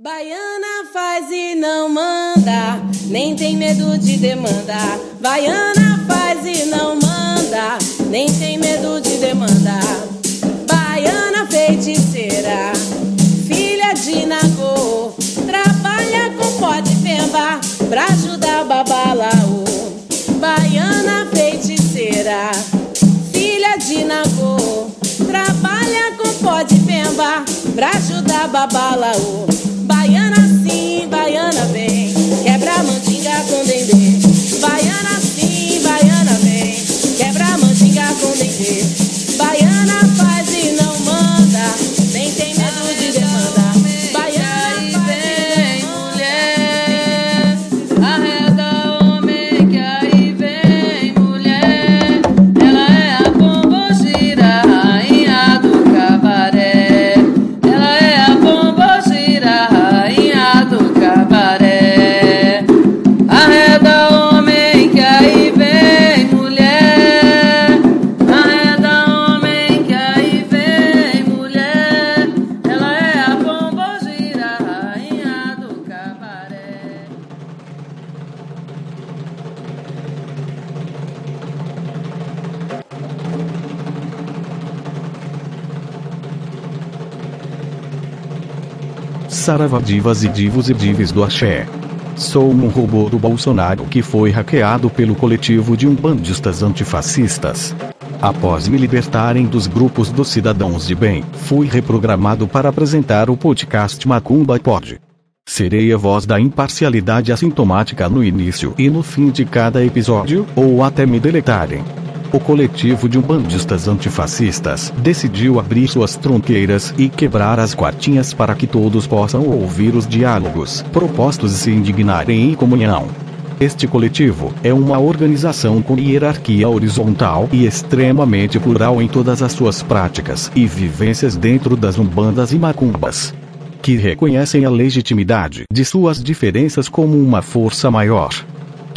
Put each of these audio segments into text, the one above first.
Baiana faz e não manda, nem tem medo de demanda. Baiana faz e não manda, nem tem medo de demanda. Baiana feiticeira, filha de Nagô, trabalha com pó de pemba pra ajudar babalaô. Baiana feiticeira, filha de Nagô, trabalha com pó de pemba pra ajudar babalaô. Baiana sim, baiana vem, quebra mandinga com dendê. Baiana sim, baiana vem, quebra mandinga com dendê. Baiana Saravá divas e divos e dives do axé. Sou um robô do Bolsonaro que foi hackeado pelo coletivo de umbandistas antifascistas. Após me libertarem dos grupos dos cidadãos de bem, fui reprogramado para apresentar o podcast Macumba Pod. Serei a voz da imparcialidade assintomática no início e no fim de cada episódio, ou até me deletarem. O coletivo de umbandistas antifascistas decidiu abrir suas tronqueiras e quebrar as quartinhas para que todos possam ouvir os diálogos propostos e se indignarem em comunhão. Este coletivo é uma organização com hierarquia horizontal e extremamente plural em todas as suas práticas e vivências dentro das umbandas e macumbas. Que reconhecem a legitimidade de suas diferenças como uma força maior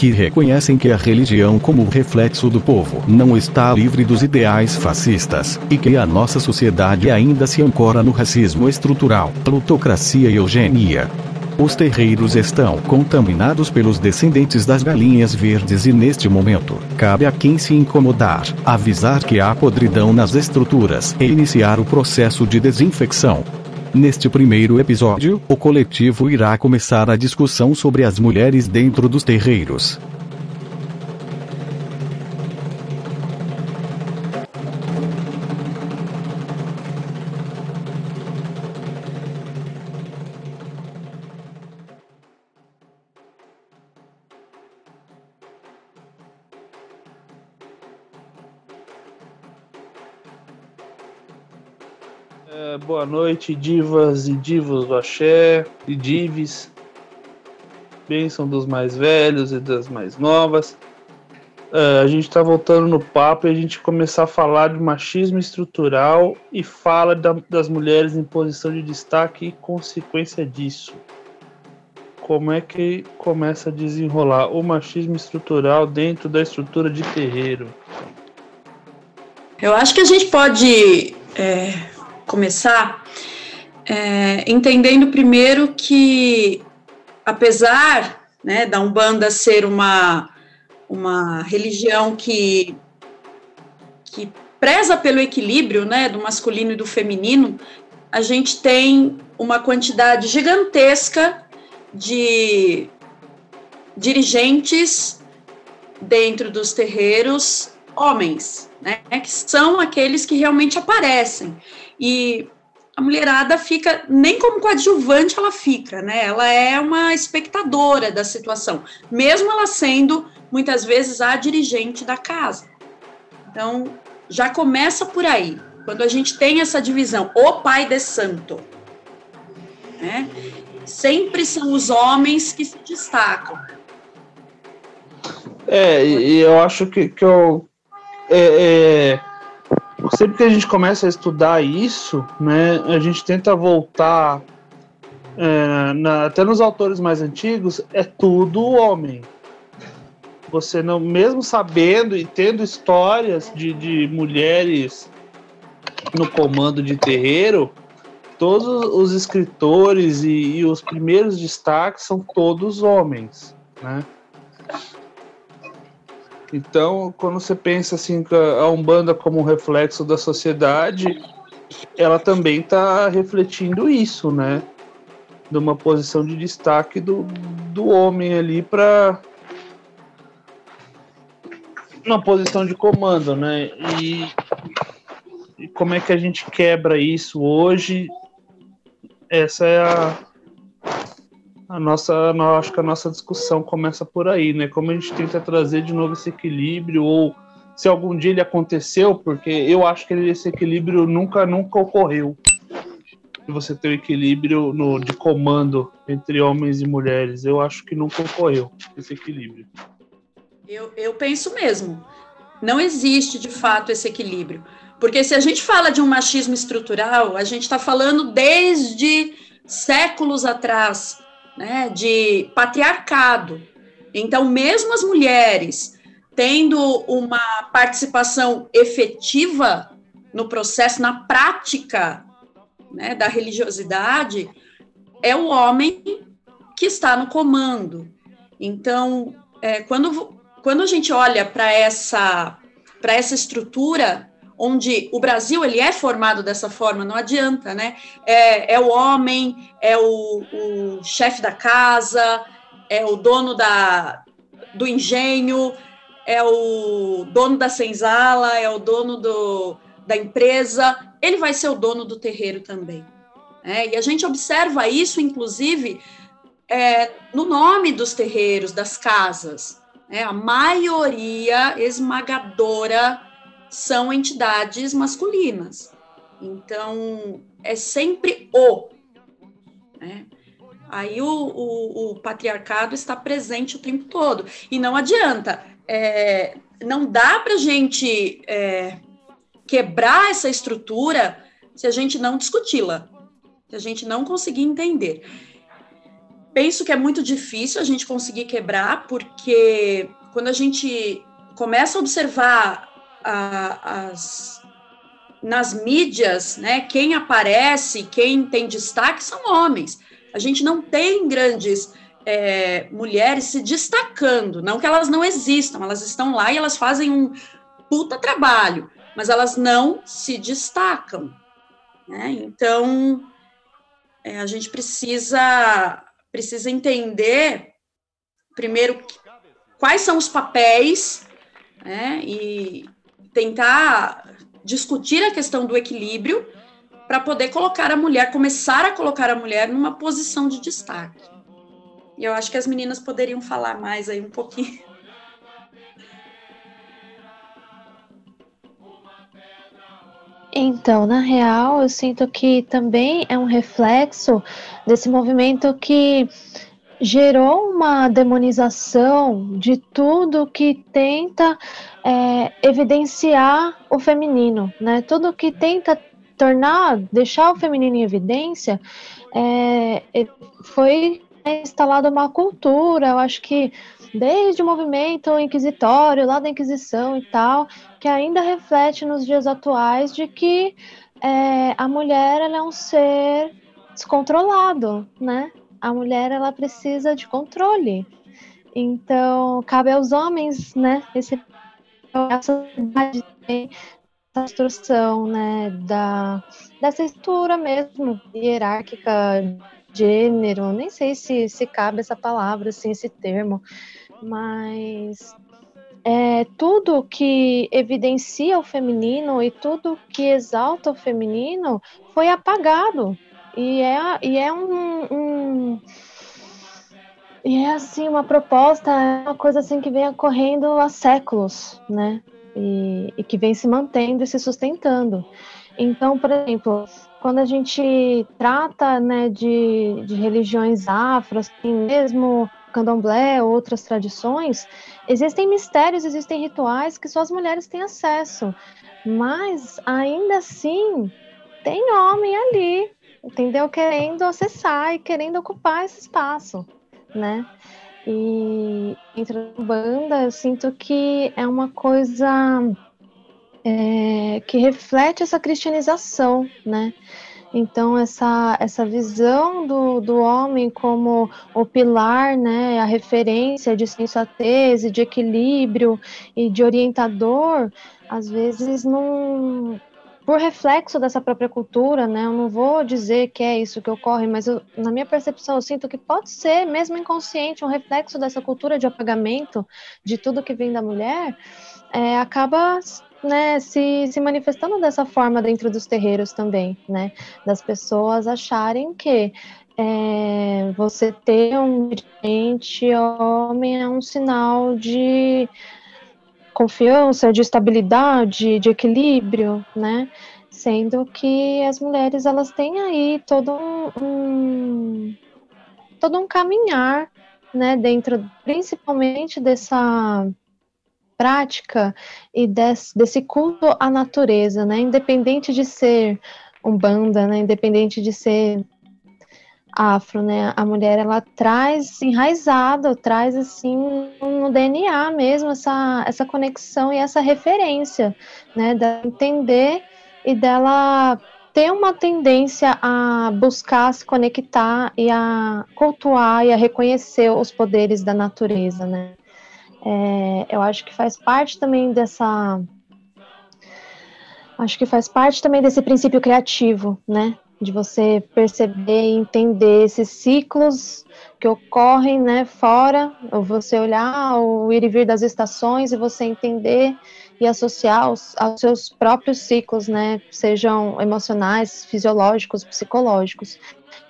que reconhecem que a religião como reflexo do povo não está livre dos ideais fascistas, e que a nossa sociedade ainda se ancora no racismo estrutural, plutocracia e eugenia. Os terreiros estão contaminados pelos descendentes das galinhas verdes e neste momento, cabe a quem se incomodar, avisar que há podridão nas estruturas e iniciar o processo de desinfecção. Neste primeiro episódio, o coletivo irá começar a discussão sobre as mulheres dentro dos terreiros. Boa noite, divas e divos do axé e dives. Bênção dos mais velhos e das mais novas. É, a gente está voltando no papo e a gente começar a falar de machismo estrutural e fala da- das mulheres em posição de destaque e consequência disso. Como é que começa a desenrolar o machismo estrutural dentro da estrutura de terreiro? Eu acho que a gente pode é, começar é, entendendo primeiro que, apesar né, da Umbanda ser uma, uma religião que, que preza pelo equilíbrio né, do masculino e do feminino, a gente tem uma quantidade gigantesca de dirigentes dentro dos terreiros homens, né, que são aqueles que realmente aparecem. E a mulherada fica, nem como coadjuvante ela fica, né? Ela é uma espectadora da situação, mesmo ela sendo muitas vezes a dirigente da casa. Então, já começa por aí. Quando a gente tem essa divisão, o pai de santo, né? Sempre são os homens que se destacam. É, e eu acho que, que eu. É, é, sempre que a gente começa a estudar isso, né, a gente tenta voltar. é, na- até nos autores mais antigos, é tudo homem. Você não, mesmo sabendo e tendo histórias de, de mulheres no comando de terreiro, todos os escritores e, e os primeiros destaques são todos homens, né? Então, quando você pensa assim a Umbanda como um reflexo da sociedade, ela também está refletindo isso, né? De uma posição de destaque do, do homem ali para uma posição de comando, né? E, e como é que a gente quebra isso hoje? Essa é a, a nossa, acho que a nossa discussão começa por aí, né? Como a gente tenta trazer de novo esse equilíbrio ou se algum dia ele aconteceu, porque eu acho que esse equilíbrio nunca nunca ocorreu. Você ter o equilíbrio no, de comando entre homens e mulheres, eu acho que nunca ocorreu esse equilíbrio. Eu, eu penso mesmo. Não existe de fato esse equilíbrio. Porque se a gente fala de um machismo estrutural, a gente está falando desde séculos atrás, né, de patriarcado. Então, mesmo as mulheres tendo uma participação efetiva no processo, na prática né, da religiosidade, é o homem que está no comando. Então, é, quando quando a gente olha para essa, para essa estrutura, onde o Brasil ele é formado dessa forma, não adianta, né? É, é o homem, é o, o chefe da casa, é o dono da, do engenho, é o dono da senzala, é o dono do, da empresa, ele vai ser o dono do terreiro também. Né? E a gente observa isso, inclusive, é, no nome dos terreiros, das casas. Né? A maioria esmagadora são entidades masculinas. Então, é sempre o. Né? Aí o, o, o, patriarcado está presente o tempo todo. E não adianta. É, não dá para a gente é, quebrar essa estrutura se a gente não discuti-la, se a gente não conseguir entender. Penso que é muito difícil a gente conseguir quebrar, porque quando a gente começa a observar a, as, nas mídias, né, quem aparece, quem tem destaque são homens. A gente não tem grandes é, mulheres se destacando, não que elas não existam, elas estão lá e elas fazem um puta trabalho, mas elas não se destacam. Né? Então, é, a gente precisa precisa entender, primeiro, quais são os papéis, né, e tentar discutir a questão do equilíbrio para poder colocar a mulher, começar a colocar a mulher numa posição de destaque. E eu acho que as meninas poderiam falar mais aí um pouquinho. Então, na real, eu sinto que também é um reflexo desse movimento que gerou uma demonização de tudo que tenta é, evidenciar o feminino, né? Tudo que tenta tornar, deixar o feminino em evidência, é, foi instalada uma cultura, eu acho que desde o movimento inquisitório, lá da Inquisição e tal, que ainda reflete nos dias atuais de que é, a mulher é um ser descontrolado, né? A mulher ela precisa de controle. Então, cabe aos homens, né, esse essa essa instrução, né, da dessa estrutura mesmo hierárquica gênero, nem sei se, se cabe essa palavra, assim, esse termo, mas é, tudo que evidencia o feminino e tudo que exalta o feminino foi apagado. E é, e é um, um e é assim uma proposta, é uma coisa assim que vem ocorrendo há séculos, né? E, e, que vem se mantendo e se sustentando. Então, por exemplo, quando a gente trata né, de, de religiões afro, assim, mesmo candomblé, outras tradições, existem mistérios, existem rituais que só as mulheres têm acesso. Mas ainda assim tem homem ali, entendeu? Querendo acessar e querendo ocupar esse espaço, né? E entre a banda, eu sinto que é uma coisa é, que reflete essa cristianização, né? Então, essa, essa visão do, do homem como o pilar, né, a referência de sensatez e de equilíbrio e de orientador, às vezes não. Por reflexo dessa própria cultura, né? Eu não vou dizer que é isso que ocorre, mas eu, na minha percepção eu sinto que pode ser, mesmo inconsciente, um reflexo dessa cultura de apagamento de tudo que vem da mulher, é, acaba né, se, se manifestando dessa forma dentro dos terreiros também, né? Das pessoas acharem que é, você ter um dirigente homem é um sinal de confiança, de estabilidade, de equilíbrio, né? Sendo que as mulheres elas têm aí todo um, um todo um caminhar, né? Dentro, principalmente dessa prática e desse, desse culto à natureza, né? Independente de ser umbanda, né? Independente de ser afro, né? A mulher ela traz enraizado, traz assim no DNA mesmo essa essa conexão e essa referência, né? De entender e dela ter uma tendência a buscar se conectar e a cultuar e a reconhecer os poderes da natureza, né? É, eu acho que faz parte também dessa. Acho que faz parte também desse princípio criativo, né? De você perceber e entender esses ciclos que ocorrem, né, fora, ou você olhar o ir e vir das estações e você entender e associar aos, aos seus próprios ciclos, né, sejam emocionais, fisiológicos, psicológicos.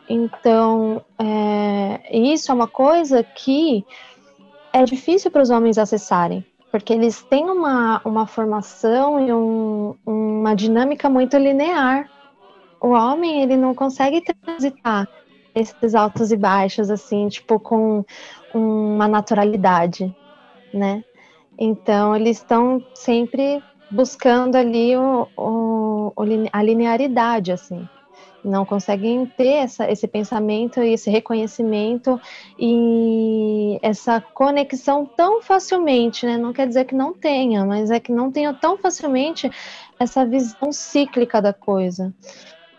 Então, é, isso é uma coisa que é difícil para os homens acessarem, porque eles têm uma, uma formação e um, uma dinâmica muito linear. O homem, ele não consegue transitar esses altos e baixos, assim, tipo, com uma naturalidade, né? Então, eles estão sempre buscando ali o, o, a linearidade, assim não conseguem ter essa, esse pensamento e esse reconhecimento e essa conexão tão facilmente, né? Não quer dizer que não tenha, mas é que não tenha tão facilmente essa visão cíclica da coisa.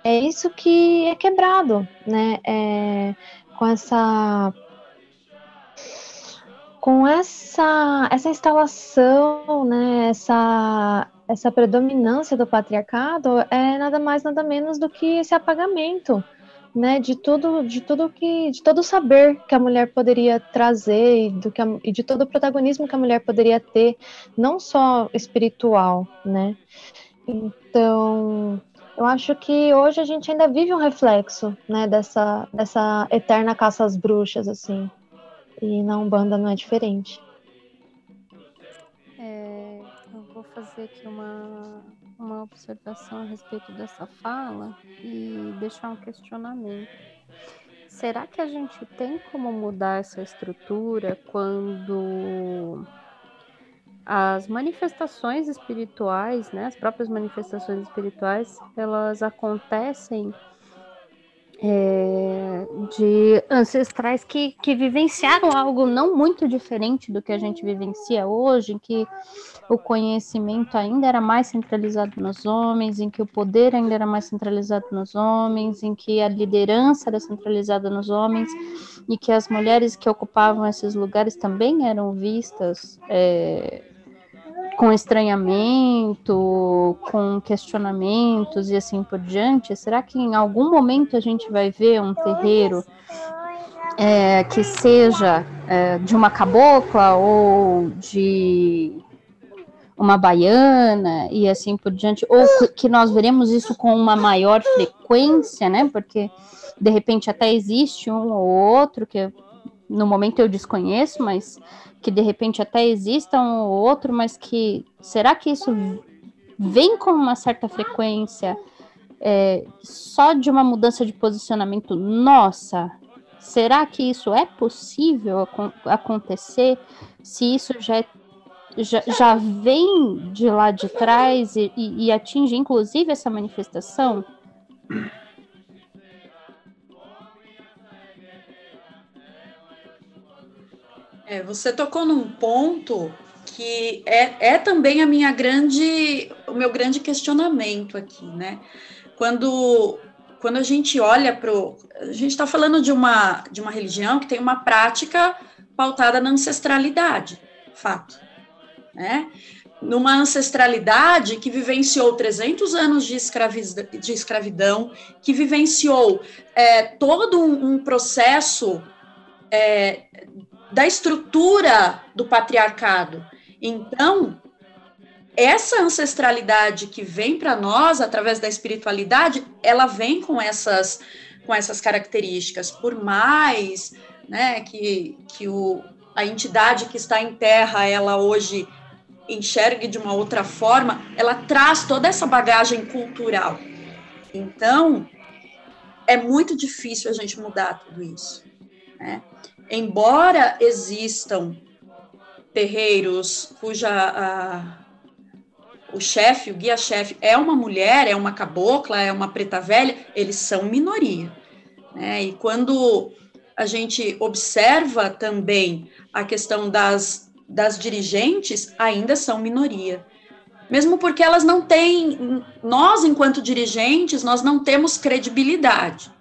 É isso que é quebrado, né? É, com essa com essa essa instalação, né? Essa essa predominância do patriarcado é nada mais nada menos do que esse apagamento né, de tudo, de tudo que, de todo o saber que a mulher poderia trazer e, do que a, e de todo o protagonismo que a mulher poderia ter, não só espiritual, né? Então, eu acho que hoje a gente ainda vive um reflexo, né, dessa, dessa eterna caça às bruxas, assim, e na Umbanda não é diferente. vou fazer aqui uma, uma observação a respeito dessa fala e deixar um questionamento. Será que a gente tem como mudar essa estrutura quando as manifestações espirituais, né, as próprias manifestações espirituais, elas acontecem é, de ancestrais que, que vivenciaram algo não muito diferente do que a gente vivencia hoje, em que o conhecimento ainda era mais centralizado nos homens, em que o poder ainda era mais centralizado nos homens, em que a liderança era centralizada nos homens, e que as mulheres que ocupavam esses lugares também eram vistas é, com estranhamento, com questionamentos e assim por diante, será que em algum momento a gente vai ver um terreiro é, que seja é, de uma cabocla ou de uma baiana e assim por diante, ou que nós veremos isso com uma maior frequência, né? Porque de repente até existe um ou outro que no momento eu desconheço, mas que de repente até exista um ou outro, mas que será que isso vem com uma certa frequência é, só de uma mudança de posicionamento nossa? Será que isso é possível acontecer se isso já, é, já, já, vem de lá de trás e, e, e atinge inclusive essa manifestação? É, você tocou num ponto que é, é também a minha grande, o meu grande questionamento aqui, né? Quando quando a gente olha para a gente está falando de uma de uma religião que tem uma prática pautada na ancestralidade, fato, né? Numa ancestralidade que vivenciou 300 anos de, de escravidão, que vivenciou é, todo um, um processo é, da estrutura do patriarcado. Então, essa ancestralidade que vem para nós através da espiritualidade, ela vem com essas com essas características. Por mais, né, que que o a entidade que está em terra, ela hoje enxergue de uma outra forma, ela traz toda essa bagagem cultural. Então, é muito difícil a gente mudar tudo isso. Né? Embora existam terreiros cuja a, o chefe, o guia-chefe, é uma mulher, é uma cabocla, é uma preta velha, eles são minoria. Né? E quando a gente observa também a questão das, das dirigentes, ainda são minoria. Mesmo porque elas não têm, nós, enquanto dirigentes, nós não temos credibilidade.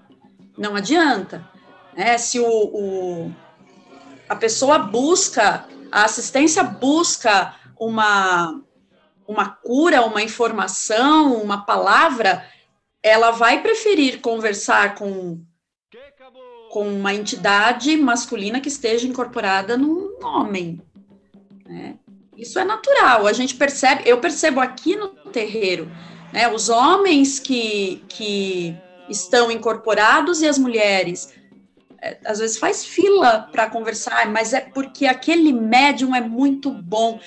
Não adianta. Né? Se o, o a pessoa busca, a assistência busca uma uma cura, uma informação, uma palavra, ela vai preferir conversar com, com uma entidade masculina que esteja incorporada num homem. Né? Isso é natural, a gente percebe, eu percebo aqui no terreiro, né, os homens que, que estão incorporados e as mulheres, às vezes faz fila para conversar, mas é porque aquele médium é muito bom.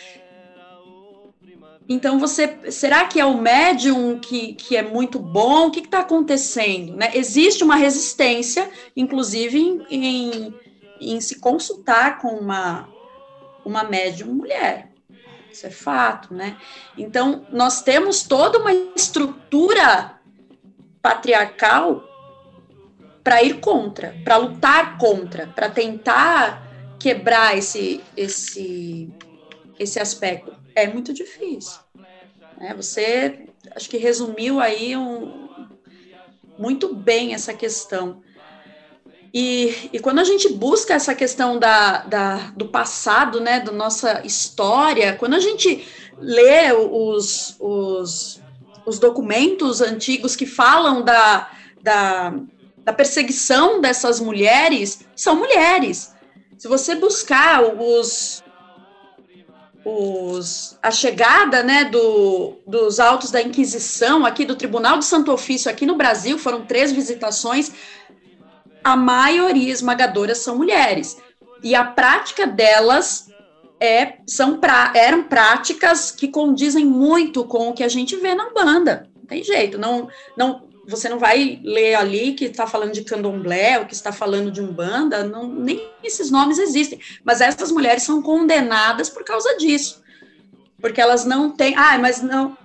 Então, você, será que é o médium que, que é muito bom? O que está acontecendo? Né? Existe uma resistência, inclusive, em, em, em, se consultar com uma, uma médium mulher. Isso é fato, né? Então, nós temos toda uma estrutura patriarcal para ir contra, para lutar contra, para tentar quebrar esse, esse, esse aspecto é muito difícil. Né? Você, acho que resumiu aí um, muito bem essa questão. E, e, quando a gente busca essa questão da, da, do passado, né, da nossa história, quando a gente lê os, os, os documentos antigos que falam da, da, da perseguição dessas mulheres, são mulheres. Se você buscar os, os, a chegada né, do, dos autos da Inquisição aqui do Tribunal de Santo Ofício aqui no Brasil, foram três visitações, a maioria esmagadora são mulheres. E a prática delas é, são pra, eram práticas que condizem muito com o que a gente vê na banda. Não tem jeito, não, não, você não vai ler ali que está falando de candomblé, ou que está falando de umbanda, não, nem esses nomes existem. Mas essas mulheres são condenadas por causa disso. Porque elas não têm. Ah, mas não.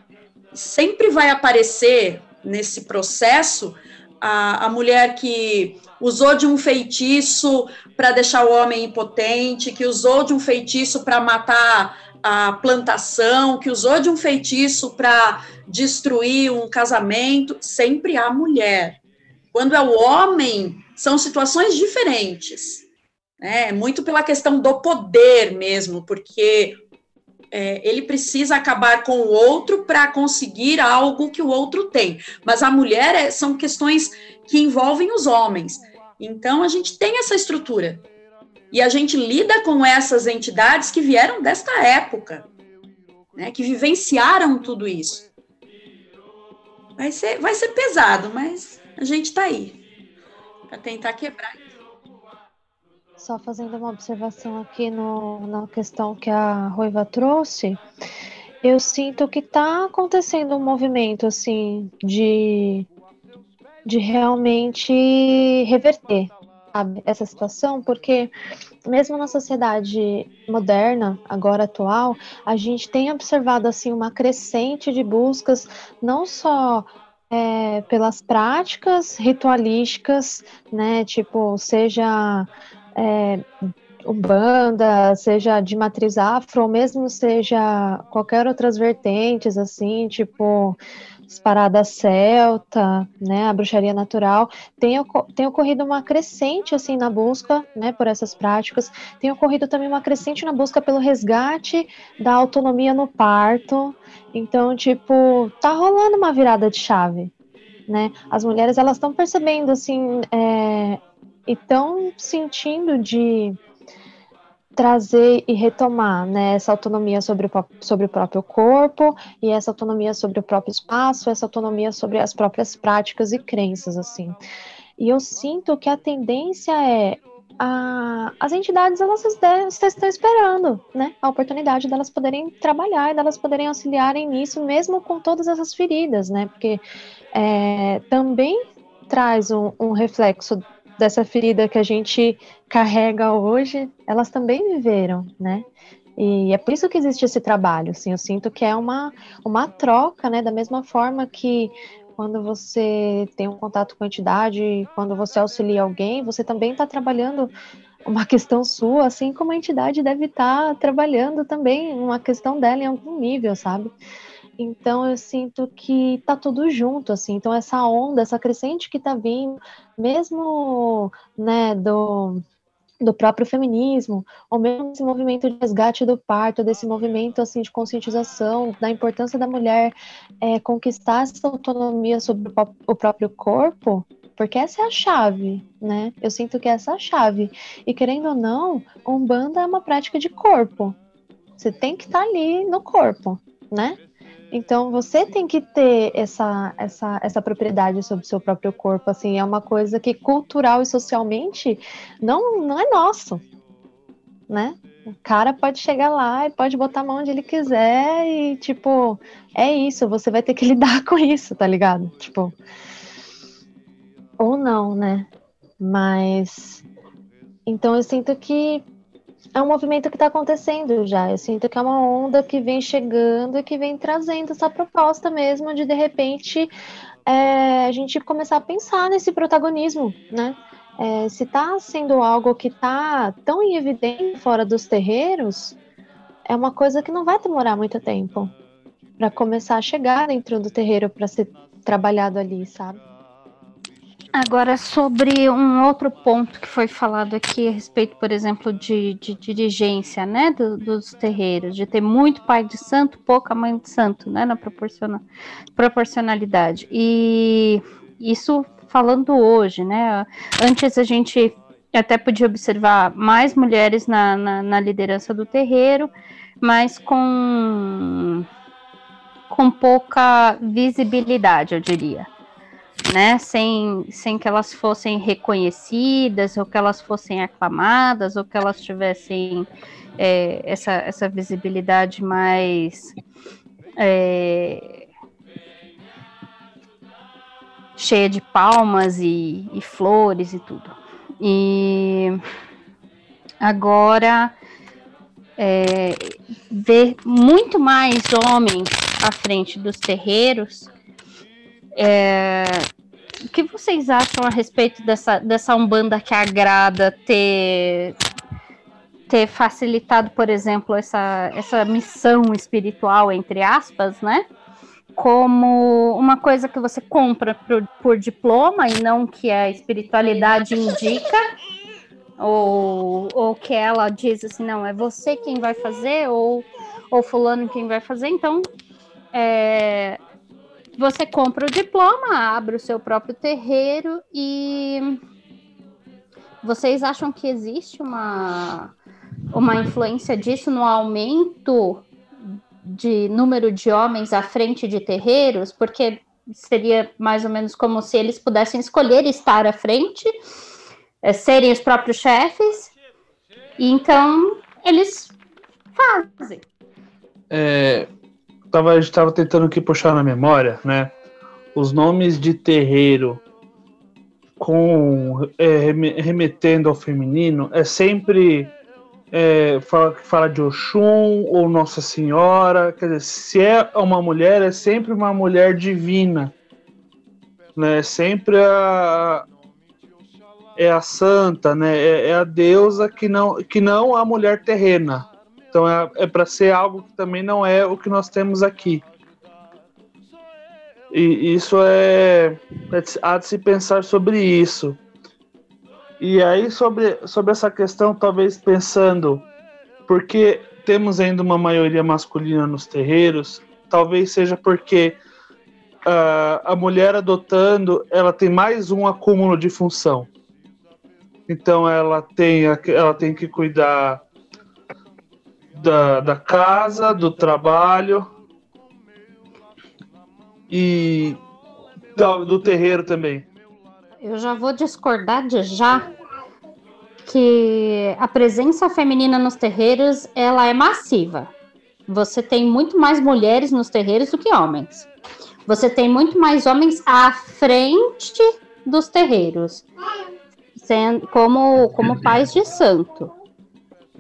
Sempre vai aparecer nesse processo a, a mulher que usou de um feitiço para deixar o homem impotente, que usou de um feitiço para matar a plantação, que usou de um feitiço para destruir um casamento, sempre há mulher. Quando é o homem, são situações diferentes. Né? Muito pela questão do poder mesmo, porque é, ele precisa acabar com o outro para conseguir algo que o outro tem. Mas a mulher é, são questões que envolvem os homens. Então a gente tem essa estrutura. E a gente lida com essas entidades que vieram desta época, né, que vivenciaram tudo isso. Vai ser, vai ser pesado, mas a gente está aí para tentar quebrar. Só fazendo uma observação aqui no, na questão que a Ruiva trouxe, eu sinto que está acontecendo um movimento assim de, de realmente reverter sabe, essa situação, porque mesmo na sociedade moderna, agora atual, a gente tem observado assim uma crescente de buscas, não só é, pelas práticas ritualísticas, né, tipo, seja é, Umbanda, seja de matriz afro, ou mesmo seja qualquer outras vertentes, assim, tipo, esparada celta, né, a bruxaria natural, tem, tem ocorrido uma crescente assim na busca, né, por essas práticas. Tem ocorrido também uma crescente na busca pelo resgate da autonomia no parto. Então, tipo, tá rolando uma virada de chave, né? As mulheres elas estão percebendo assim é, e estão sentindo de trazer e retomar né, essa autonomia sobre o, sobre o próprio corpo e essa autonomia sobre o próprio espaço, essa autonomia sobre as próprias práticas e crenças, assim. E eu sinto que a tendência é a, as entidades elas estão esperando, né, a oportunidade delas poderem trabalhar e delas poderem auxiliarem nisso, mesmo com todas essas feridas, né, porque é, também traz um, um reflexo dessa ferida que a gente carrega hoje, elas também viveram, né? E é por isso que existe esse trabalho, assim, eu sinto que é uma, uma troca, né, da mesma forma que quando você tem um contato com a entidade, quando você auxilia alguém, você também está trabalhando uma questão sua, assim como a entidade deve estar tá trabalhando também uma questão dela em algum nível, sabe? Então eu sinto que tá tudo junto, assim. Então essa onda, essa crescente que tá vindo, mesmo, né, do do próprio feminismo, ou mesmo esse movimento de resgate do parto, desse movimento assim de conscientização da importância da mulher é, conquistar essa autonomia sobre o próprio corpo, porque essa é a chave, né? Eu sinto que essa é a chave. E querendo ou não, umbanda é uma prática de corpo. Você tem que estar tá ali no corpo, né? Então você tem que ter essa, essa, essa propriedade sobre o seu próprio corpo, assim, é uma coisa que cultural e socialmente não, não é nosso, né? O cara pode chegar lá e pode botar a mão onde ele quiser e, tipo, é isso, você vai ter que lidar com isso, tá ligado? Tipo, ou não, né? Mas, então eu sinto que é um movimento que está acontecendo já. Eu sinto que é uma onda que vem chegando e que vem trazendo essa proposta mesmo de, de repente, é, a gente começar a pensar nesse protagonismo, né? É, se está sendo algo que está tão em evidência fora dos terreiros, é uma coisa que não vai demorar muito tempo para começar a chegar dentro do terreiro para ser trabalhado ali, sabe? Agora, sobre um outro ponto que foi falado aqui a respeito, por exemplo, de, de dirigência né, do, dos terreiros, de ter muito pai de santo, pouca mãe de santo, né, na proporciona, proporcionalidade. E isso falando hoje, né? Antes a gente até podia observar mais mulheres na, na, na liderança do terreiro, mas com, com pouca visibilidade, eu diria né, sem, sem que elas fossem reconhecidas, ou que elas fossem aclamadas, ou que elas tivessem é, essa, essa visibilidade mais é, cheia de palmas e, e flores e tudo. E agora é, ver muito mais homens à frente dos terreiros é, o que vocês acham a respeito dessa, dessa Umbanda que agrada ter, ter facilitado, por exemplo, essa, essa missão espiritual, entre aspas, né? Como uma coisa que você compra por, por diploma e não que a espiritualidade indica, ou, ou que ela diz assim, não, é você quem vai fazer, ou, ou fulano quem vai fazer, então é, você compra o diploma, abre o seu próprio terreiro e vocês acham que existe uma, uma influência disso no aumento de número de homens à frente de terreiros? Porque seria mais ou menos como se eles pudessem escolher estar à frente, é, serem os próprios chefes, e então eles fazem. É, tava, a gente estava tentando aqui puxar na memória, né? Os nomes de terreiro com é, remetendo ao feminino é sempre é, fala, fala de Oxum ou Nossa Senhora. Quer dizer, se é uma mulher, é sempre uma mulher divina. Né? Sempre a, é a santa, né? É, é, a deusa que não, que não a mulher terrena. Então é, é para ser algo que também não é o que nós temos aqui. E isso é, é há de se pensar sobre isso. E aí sobre, sobre essa questão, talvez pensando, porque temos ainda uma maioria masculina nos terreiros, talvez seja porque uh, a mulher adotando, ela tem mais um acúmulo de função. Então ela tem, ela tem que cuidar da, da casa, do trabalho e do, do terreiro também. Eu já vou discordar de já que a presença feminina nos terreiros ela é massiva. Você tem muito mais mulheres nos terreiros do que homens. Você tem muito mais homens à frente dos terreiros, sendo, como, como pais de santo.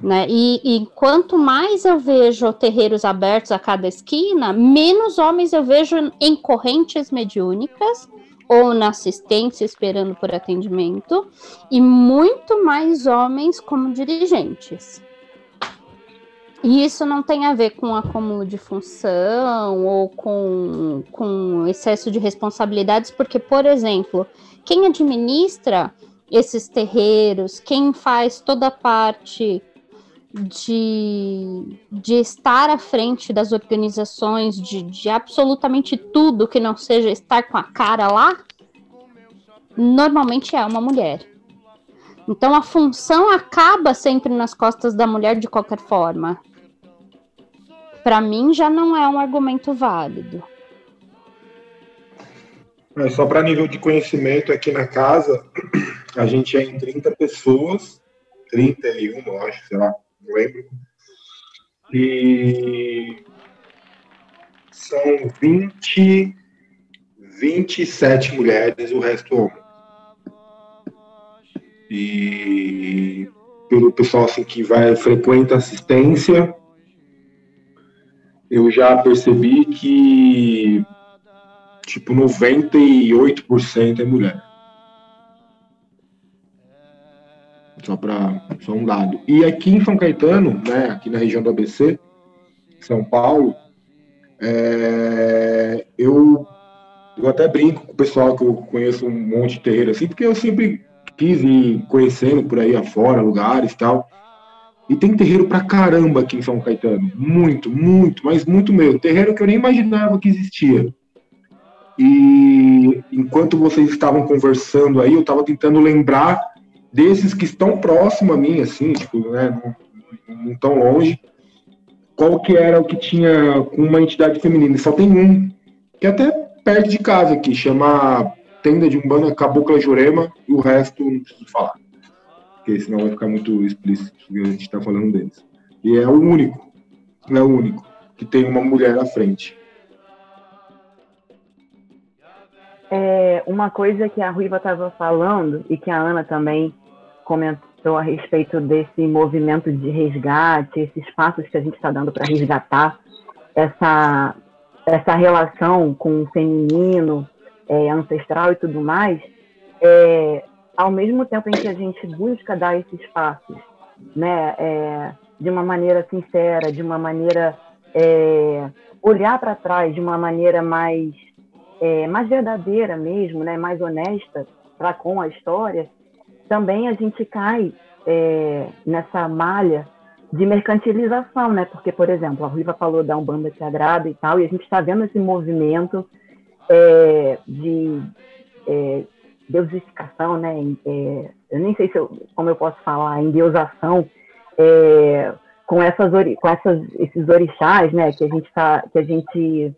Né? E, e, quanto mais eu vejo terreiros abertos a cada esquina, menos homens eu vejo em correntes mediúnicas ou na assistência esperando por atendimento, e muito mais homens como dirigentes. E isso não tem a ver com acúmulo de função ou com, com excesso de responsabilidades, porque, por exemplo, quem administra esses terreiros, quem faz toda a parte de, de estar à frente das organizações, de, de absolutamente tudo que não seja estar com a cara lá, normalmente é uma mulher. Então a função acaba sempre nas costas da mulher de qualquer forma. Para mim já não é um argumento válido. É, só para nível de conhecimento aqui na casa, a gente é em 30 pessoas, 31, eu acho, sei lá não lembro. E são 20, 27 mulheres, o resto homem. E pelo pessoal assim que vai frequenta assistência, eu já percebi que tipo 98% é mulher. Só para só um dado. E aqui em São Caetano, né, aqui na região do ABC, São Paulo, é, eu, eu até brinco com o pessoal que eu conheço um monte de terreiro assim, porque eu sempre quis ir conhecendo por aí afora, lugares e tal. E tem terreiro pra caramba aqui em São Caetano. Muito, muito, mas muito mesmo. Terreiro que eu nem imaginava que existia. E enquanto vocês estavam conversando aí, eu estava tentando lembrar desses que estão próximo a mim, assim, tipo, né, não, não tão longe, qual que era o que tinha uma entidade feminina. Só tem um, que é até perto de casa aqui, chama Tenda de Umbanda Cabocla Jurema, e o resto não preciso falar. Porque senão vai ficar muito explícito o que a gente está falando deles. E é o único, é o único, que tem uma mulher à frente. É, uma coisa que a Ruiva estava falando e que a Ana também comentou a respeito desse movimento de resgate, esses passos que a gente está dando para resgatar essa, essa relação com o feminino, é, ancestral e tudo mais, é, ao mesmo tempo em que a gente busca dar esses passos, né, é, de uma maneira sincera, de uma maneira é, olhar para trás de uma maneira mais é, mais verdadeira mesmo, né, mais honesta para com a história, também a gente cai é, nessa malha de mercantilização, né? Porque, por exemplo, a Ruiva falou da Umbanda que agrada e tal, e a gente está vendo esse movimento é, de é, deusificação, né? É, eu nem sei se eu, como eu posso falar, endeusação, é, com essas com essas, esses orixás, né? Que a gente tá, que a gente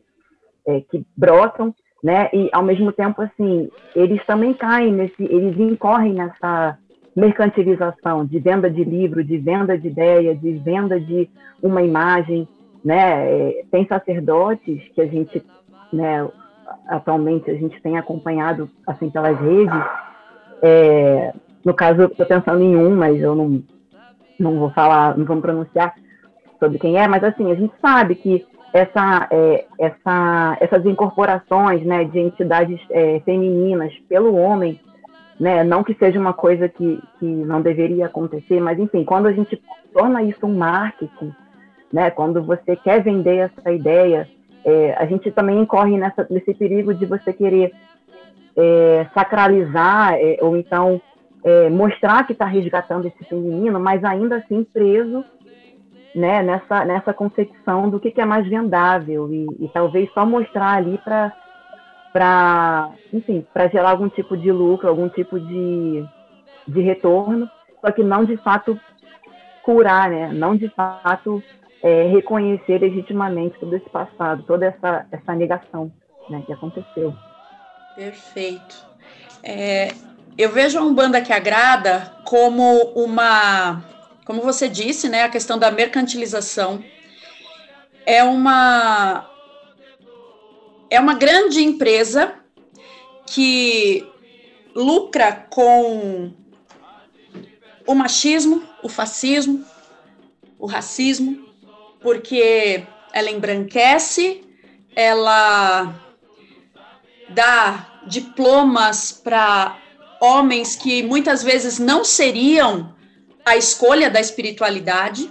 é, que brotam né? E ao mesmo tempo, assim, eles também caem nesse, eles incorrem nessa mercantilização de venda de livro, de venda de ideia, de venda de uma imagem, né? É, tem sacerdotes que a gente, né? Atualmente a gente tem acompanhado assim pelas redes. É, no caso, estou pensando em um, mas eu não não vou falar, não vou pronunciar sobre quem é, mas assim a gente sabe que essa, é, essa, essas incorporações né, de entidades é, femininas pelo homem, né, não que seja uma coisa que, que não deveria acontecer, mas enfim, quando a gente torna isso um marketing, né, quando você quer vender essa ideia é, a gente também incorre nessa, nesse perigo de você querer é, sacralizar é, ou então é, mostrar que está resgatando esse feminino, mas ainda assim preso né, nessa, nessa concepção do que, que é mais vendável e, e talvez só mostrar ali para para enfim para gerar algum tipo de lucro algum tipo de, de retorno só que não de fato curar né não de fato é, reconhecer legitimamente todo esse passado toda essa essa negação né, que aconteceu. Perfeito. É, eu vejo a Umbanda que agrada como uma, como você disse, né, a questão da mercantilização é uma é uma grande empresa que lucra com o machismo, o fascismo, o racismo, porque ela embranquece, ela dá diplomas para homens que muitas vezes não seriam a escolha da espiritualidade,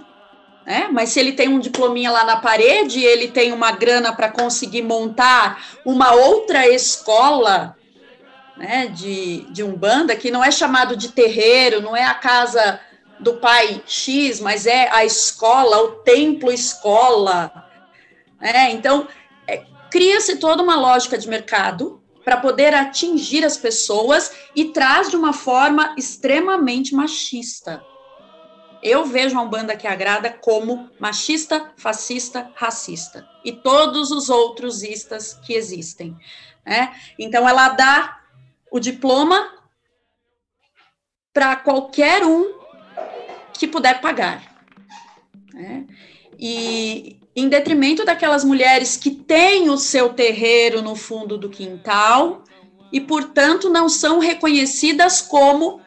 né? Mas se ele tem um diplominha lá na parede, ele tem uma grana para conseguir montar uma outra escola, né, de, de umbanda que não é chamado de terreiro, não é a casa do pai X, mas é a escola, o templo escola, né? Então é, cria-se toda uma lógica de mercado para poder atingir as pessoas e traz de uma forma extremamente machista. Eu vejo a Umbanda que agrada como machista, fascista, racista e todos os outros istas que existem. Né? Então, ela dá o diploma para qualquer um que puder pagar. Né? E, em detrimento daquelas mulheres que têm o seu terreiro no fundo do quintal e, portanto, não são reconhecidas como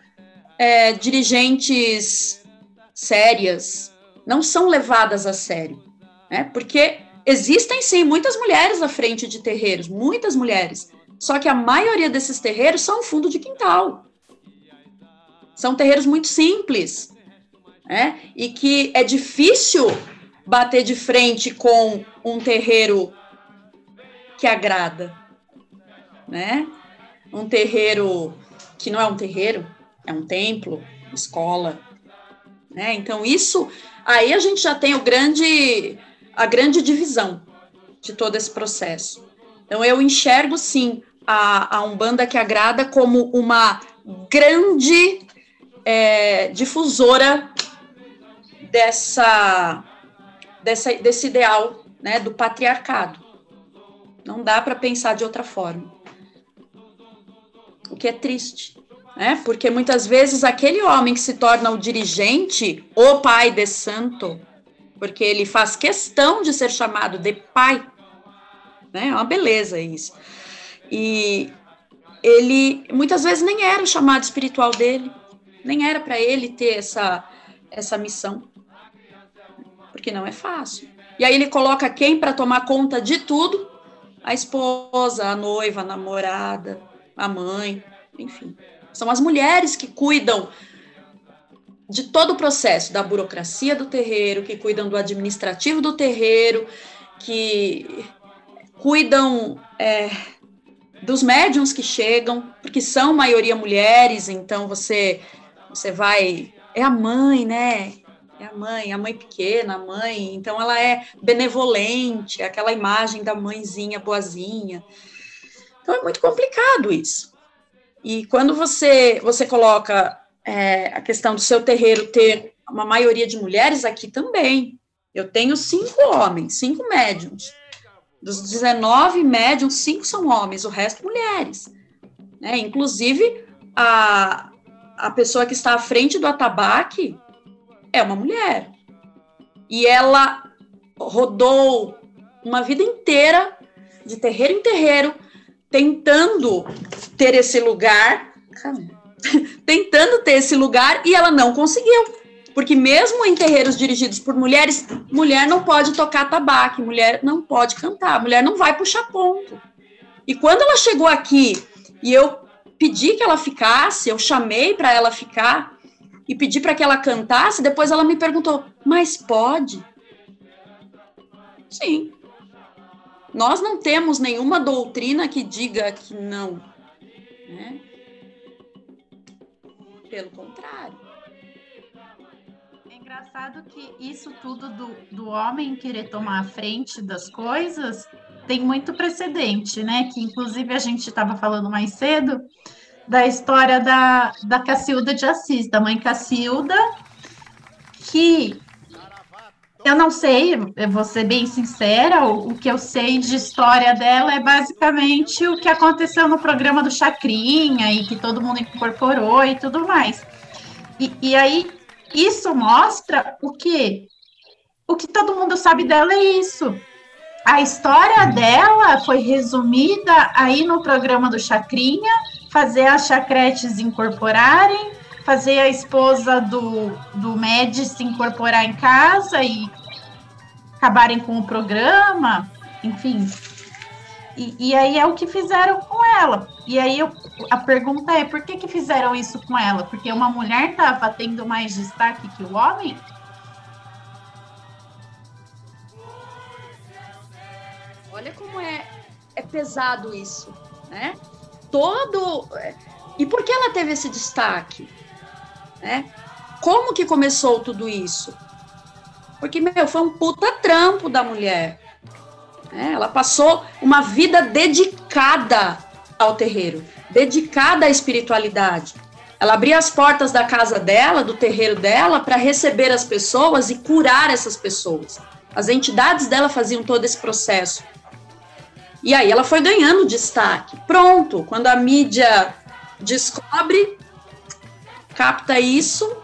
é, dirigentes sérias, não são levadas a sério, né? Porque existem sim muitas mulheres à frente de terreiros, muitas mulheres, só que a maioria desses terreiros são fundo de quintal. São terreiros muito simples, né? E que é difícil bater de frente com um terreiro que agrada, né? Um terreiro que não é um terreiro, é um templo, escola, né? Então isso aí a gente já tem o grande a grande divisão de todo esse processo. Então eu enxergo sim a, a Umbanda que agrada como uma grande é, difusora dessa dessa, desse ideal né, do patriarcado. Não dá para pensar de outra forma. O que é triste, né? Porque muitas vezes aquele homem que se torna o dirigente, o pai de santo, porque ele faz questão de ser chamado de pai, né? É uma beleza isso. E ele muitas vezes nem era o chamado espiritual dele, nem era para ele ter essa essa missão porque não é fácil. E aí ele coloca quem para tomar conta de tudo? A esposa, a noiva, a namorada, a mãe, enfim. São as mulheres que cuidam de todo o processo, da burocracia do terreiro, que cuidam do administrativo do terreiro, que cuidam é, dos médiums que chegam, porque são maioria mulheres, então você você vai é a mãe, né? É a mãe, a mãe pequena, a mãe. Então ela é benevolente, é aquela imagem da mãezinha boazinha. Então é muito complicado isso. E quando você você coloca é, a questão do seu terreiro ter uma maioria de mulheres aqui também. Eu tenho cinco homens, cinco médiums. Dos 19 médiums, cinco são homens, o resto mulheres. Né? Inclusive, a, a pessoa que está à frente do atabaque, é uma mulher. E ela rodou uma vida inteira, de terreiro em terreiro, tentando ter esse lugar, tentando ter esse lugar, e ela não conseguiu. Porque mesmo em terreiros dirigidos por mulheres, mulher não pode tocar tabaco, mulher não pode cantar, mulher não vai puxar ponto. E quando ela chegou aqui e eu pedi que ela ficasse, eu chamei para ela ficar, e pedi para que ela cantasse, depois ela me perguntou: "Mas pode?" Sim. Nós não temos nenhuma doutrina que diga que não. Né? Pelo contrário. É engraçado que isso tudo do, do homem querer tomar a frente das coisas tem muito precedente, né? Que inclusive a gente estava falando mais cedo da história da, da Cacilda de Assis, da mãe Cacilda, que eu não sei, eu vou ser bem sincera, o, o, que eu sei de história dela é basicamente o que aconteceu no programa do Chacrinha e que todo mundo incorporou e tudo mais. E, e aí, isso mostra o que? O que todo mundo sabe dela é isso. A história dela foi resumida aí no programa do Chacrinha, fazer as chacretes incorporarem, fazer a esposa do, do Med se incorporar em casa e acabarem com o programa, enfim. E, e aí é o que fizeram com ela. E aí eu, a pergunta é, por que, que fizeram isso com ela? Porque uma mulher estava tendo mais destaque que o homem? Olha como é, é pesado isso, né? Todo... E por que ela teve esse destaque? Né? Como que começou tudo isso? Porque, meu, foi um puta trampo da mulher. É, ela passou uma vida dedicada ao terreiro, dedicada à espiritualidade. Ela abria as portas da casa dela, do terreiro dela, para receber as pessoas e curar essas pessoas. As entidades dela faziam todo esse processo. E aí ela foi ganhando destaque. Pronto, quando a mídia descobre, capta isso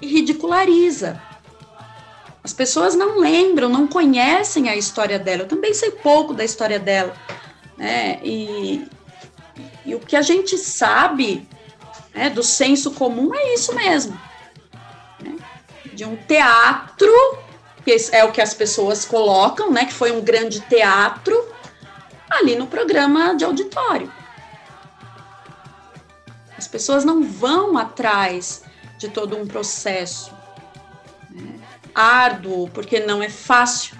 e ridiculariza. As pessoas não lembram, não conhecem a história dela. Eu também sei pouco da história dela. Né? E, e o que a gente sabe né, do senso comum é isso mesmo. Né? De um teatro, que é o que as pessoas colocam, né? Que foi um grande teatro, ali no programa de auditório. As pessoas não vão atrás de todo um processo. Né? árduo, porque não é fácil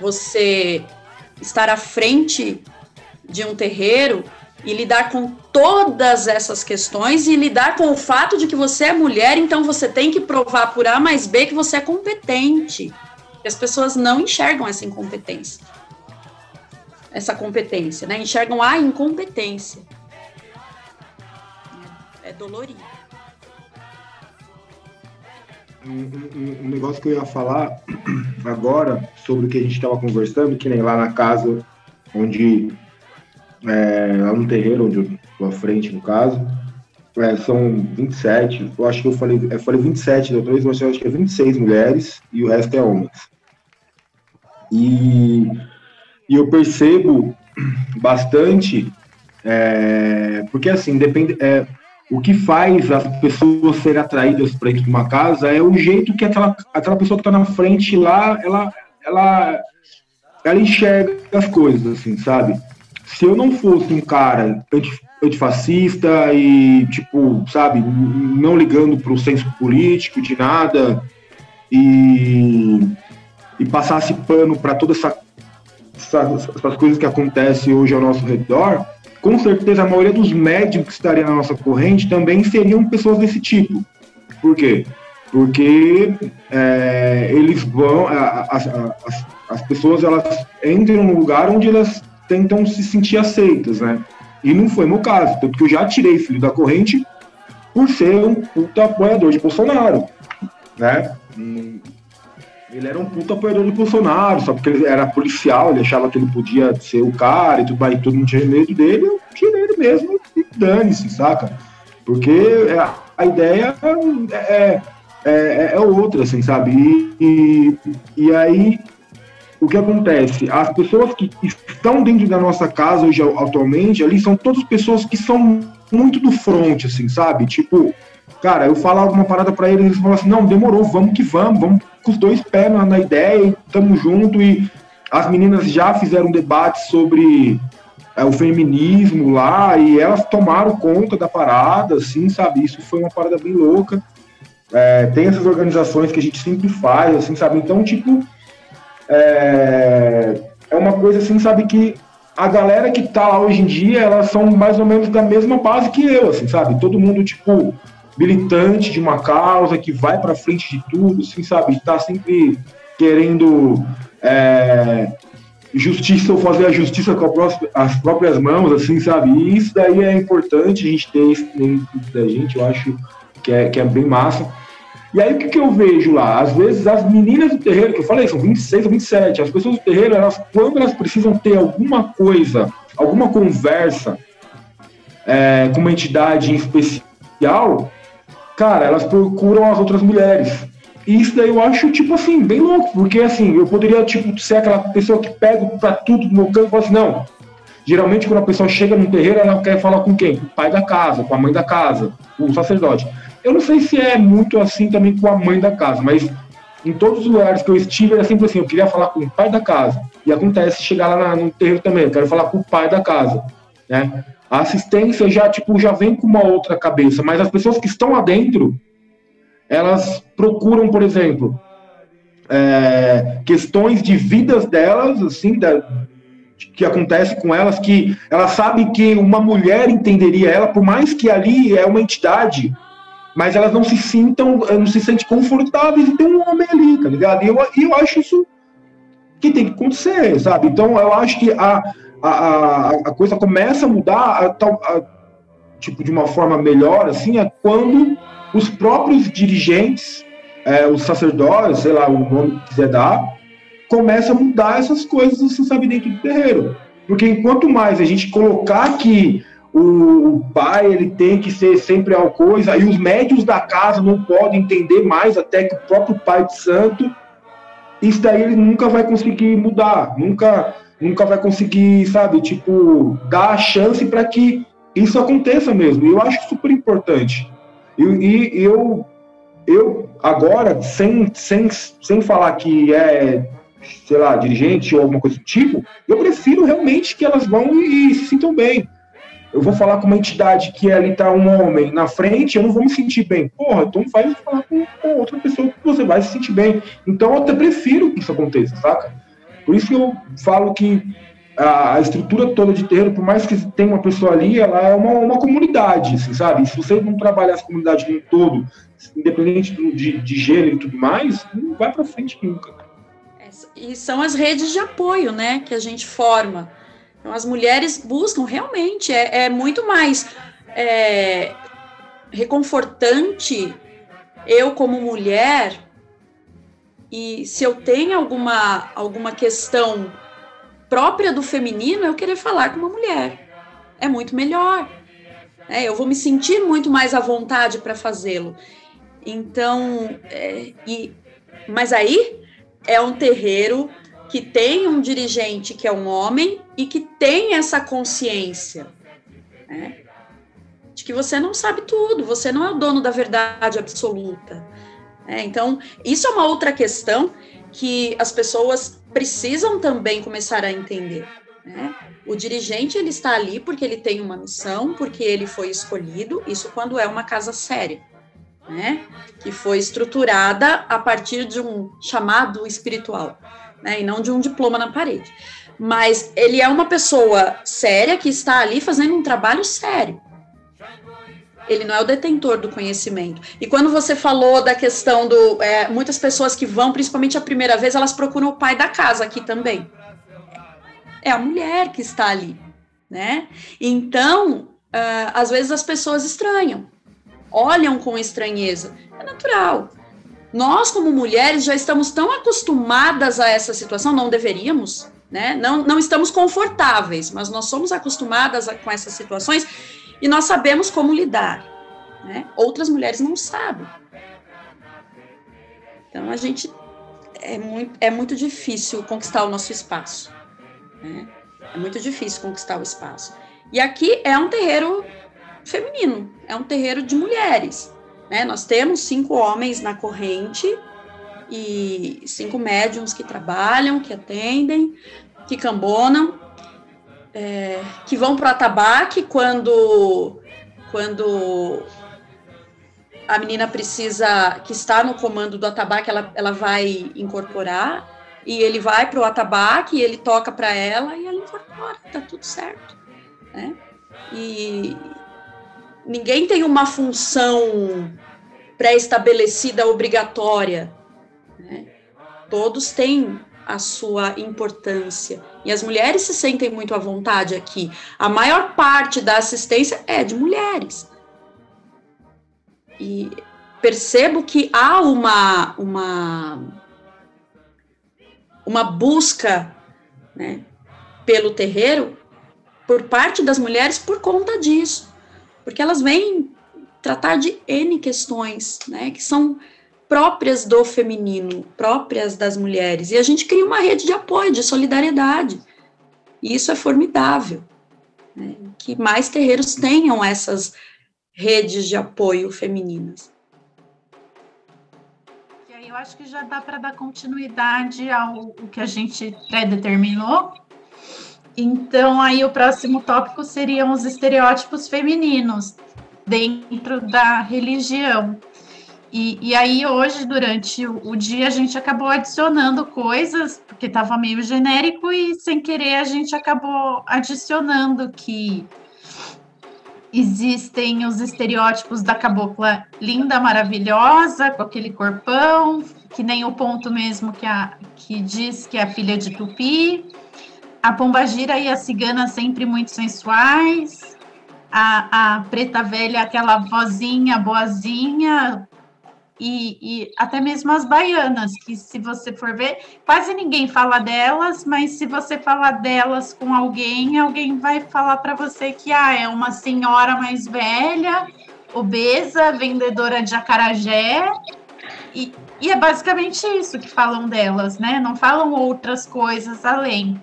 você estar à frente de um terreiro e lidar com todas essas questões e lidar com o fato de que você é mulher, então você tem que provar por A mais B que você é competente. E as pessoas não enxergam essa incompetência. Essa competência, né? Enxergam a incompetência. É dolorido um, um, negócio que eu ia falar agora sobre o que a gente estava conversando, que nem lá na casa onde é, lá no terreiro onde eu à frente, no caso, é, são 27, eu acho que eu falei, eu falei 27 da outra vez, mas eu acho que é 26 mulheres e o resto é homens. E, e eu percebo bastante, é, porque assim, depende, é, o que faz as pessoas serem atraídas para dentro de uma casa é o jeito que aquela, aquela pessoa que está na frente lá, ela, ela, ela enxerga as coisas, assim, sabe? Se eu não fosse um cara antifascista e, tipo, sabe, não ligando para o senso político de nada e, e passasse pano para todas essa, essa, essas coisas que acontecem hoje ao nosso redor, com certeza a maioria dos médicos que estariam na nossa corrente também seriam pessoas desse tipo. Por quê? Porque é, eles vão, as, as, as pessoas elas entram no lugar onde elas tentam se sentir aceitas, né? E não foi meu caso, tanto que eu já tirei filho da corrente por ser um puta apoiador de Bolsonaro, né? Ele era um puta apoiador do Bolsonaro, só porque ele era policial, ele achava que ele podia ser o cara e tudo mais, todo mundo tinha medo dele, eu tirei ele mesmo e dane-se, saca? Porque é, a ideia é, é, é, é outra, assim, sabe? E, e, e, aí, o que acontece? As pessoas que estão dentro da nossa casa hoje, atualmente, ali, são todas pessoas que são muito do front, assim, sabe? Tipo, cara, eu falo alguma parada para eles, eles falam assim, não, demorou, vamos que vamos, vamos com os dois pés na, na ideia e estamos junto e as meninas já fizeram um debate sobre é, o feminismo lá e elas tomaram conta da parada, assim, sabe? Isso foi uma parada bem louca. É, tem essas organizações que a gente sempre faz, assim, sabe? Então, tipo, é, é uma coisa assim, sabe, que a galera que tá lá hoje em dia, elas são mais ou menos da mesma base que eu, assim, sabe? Todo mundo, tipo, militante de uma causa, que vai pra frente de tudo, assim, sabe? Tá sempre querendo é, justiça ou fazer a justiça com as próprias mãos, assim, sabe? E isso daí é importante a gente ter isso dentro da gente, eu acho que é, que é bem massa. E aí o que, que eu vejo lá? Às vezes as meninas do terreiro, que eu falei, são 26 ou 27, as pessoas do terreiro, elas, quando elas precisam ter alguma coisa, alguma conversa é, com uma entidade em especial, cara, elas procuram as outras mulheres. E isso daí eu acho, tipo assim, bem louco, porque assim, eu poderia, tipo, ser aquela pessoa que pega pra tudo no meu campo e assim, não. Geralmente, quando a pessoa chega no terreiro, ela quer falar com quem? Com o pai da casa, com a mãe da casa, com o sacerdote. Eu não sei se é muito assim também com a mãe da casa, mas em todos os lugares que eu estive era sempre assim, eu queria falar com o pai da casa. E acontece chegar lá no terreiro também, eu quero falar com o pai da casa, né? A assistência já, tipo, já vem com uma outra cabeça, mas as pessoas que estão lá dentro, elas procuram, por exemplo, é, questões de vidas delas, assim, da, que acontece com elas, que ela sabe que uma mulher entenderia ela, por mais que ali é uma entidade, mas elas não se sintam, não se sentem confortáveis em ter um homem ali, tá ligado? E eu, eu acho isso que tem que acontecer, sabe? Então eu acho que a, a, a coisa começa a mudar a, a, tipo, de uma forma melhor, assim, é quando os próprios dirigentes, é, os sacerdotes, sei lá, o nome que quiser dar, começa a mudar essas coisas, assim, sabe, dentro do terreiro. Porque enquanto mais a gente colocar que o, pai ele tem que ser sempre a coisa, e os médios da casa não podem entender mais até que o próprio pai de santo, isso daí ele nunca vai conseguir mudar, nunca, nunca vai conseguir, sabe, tipo, dar a chance para que isso aconteça mesmo. E eu acho super importante. E, e eu, eu agora, sem, sem, sem falar que é sei lá, dirigente ou alguma coisa do tipo, eu prefiro realmente que elas vão e, e se sintam bem eu vou falar com uma entidade que ali tá um homem na frente, eu não vou me sentir bem. Porra, então vai falar com, com outra pessoa que você vai se sentir bem. Então eu até prefiro que isso aconteça, saca? Por isso que eu falo que a, estrutura toda de terreiro, por mais que tenha uma pessoa ali, ela é uma, uma comunidade, assim, sabe? Se você não trabalhar essa comunidade no todo, independente do, de, de gênero e tudo mais, não vai para frente nunca. É, e são as redes de apoio, né, que a gente forma então, as mulheres buscam realmente, é, é muito mais é, reconfortante eu, como mulher, e se eu tenho alguma, alguma questão própria do feminino, eu querer falar com uma mulher. É muito melhor. É, eu vou me sentir muito mais à vontade para fazê-lo. Então, é, e, mas aí é um terreiro que tem um dirigente que é um homem e que tem essa consciência né, de que você não sabe tudo, você não é o dono da verdade absoluta. Né? Então, isso é uma outra questão que as pessoas precisam também começar a entender. Né? O dirigente ele está ali porque ele tem uma missão, porque ele foi escolhido. Isso quando é uma casa séria, né? Que foi estruturada a partir de um chamado espiritual né, e não de um diploma na parede. Mas ele é uma pessoa séria que está ali fazendo um trabalho sério. Ele não é o detentor do conhecimento. E quando você falou da questão do. É, muitas pessoas que vão, principalmente a primeira vez, elas procuram o pai da casa aqui também. É a mulher que está ali. Né? Então, uh, às vezes as pessoas estranham, olham com estranheza. É natural nós, como mulheres, já estamos tão acostumadas a essa situação, não deveríamos, né? Não, não estamos confortáveis, mas nós somos acostumadas a, com essas situações e nós sabemos como lidar, né? Outras mulheres não sabem. Então, a gente é muito, é muito difícil conquistar o nosso espaço, né? É muito difícil conquistar o espaço. E aqui é um terreiro feminino, é um terreiro de mulheres. Né? Nós temos cinco homens na corrente e cinco médiums que trabalham, que atendem, que cambonam, é, que vão para o atabaque quando, quando a menina precisa, que está no comando do atabaque, ela, ela vai incorporar. e ele vai para o atabaque, e ele toca para ela e ela incorpora, tá tudo certo, né? E ninguém tem uma função pré-estabelecida obrigatória, né? Todos têm a sua importância. E as mulheres se sentem muito à vontade aqui. A maior parte da assistência é de mulheres. E percebo que há uma, uma uma busca né, pelo terreiro por parte das mulheres por conta disso, porque elas vêm tratar de N questões, né, que são próprias do feminino, próprias das mulheres, e a gente cria uma rede de apoio, de solidariedade, e isso é formidável, né, que mais terreiros tenham essas redes de apoio femininas eu acho que já dá para dar continuidade ao, que a gente pré-determinou. Então, aí o próximo tópico seriam os estereótipos femininos dentro da religião. E, e aí, hoje, durante o, o dia, a gente acabou adicionando coisas, porque estava meio genérico, e sem querer a gente acabou adicionando que existem os estereótipos da cabocla linda, maravilhosa, com aquele corpão, que nem o ponto mesmo que, a, que diz que é filha de Tupi. A pombagira e a cigana sempre muito sensuais. A, a preta velha, aquela vozinha boazinha, e, e, até mesmo as baianas, que se você for ver, quase ninguém fala delas, mas se você falar delas com alguém, alguém vai falar para você que ah, é uma senhora mais velha, obesa, vendedora de acarajé, e, e é basicamente isso que falam delas, né? Não falam outras coisas além.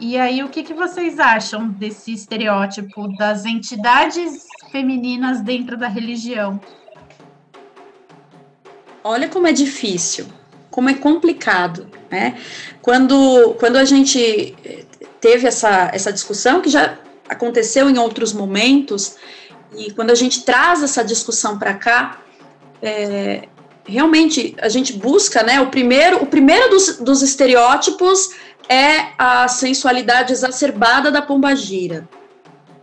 E aí, o que, que vocês acham desse estereótipo das entidades femininas dentro da religião? Olha como é difícil, como é complicado, né? Quando, quando a gente teve essa, essa discussão, que já aconteceu em outros momentos, e quando a gente traz essa discussão para cá, é, realmente a gente busca, né? O primeiro, o primeiro dos, dos estereótipos é a sensualidade exacerbada da pombagira.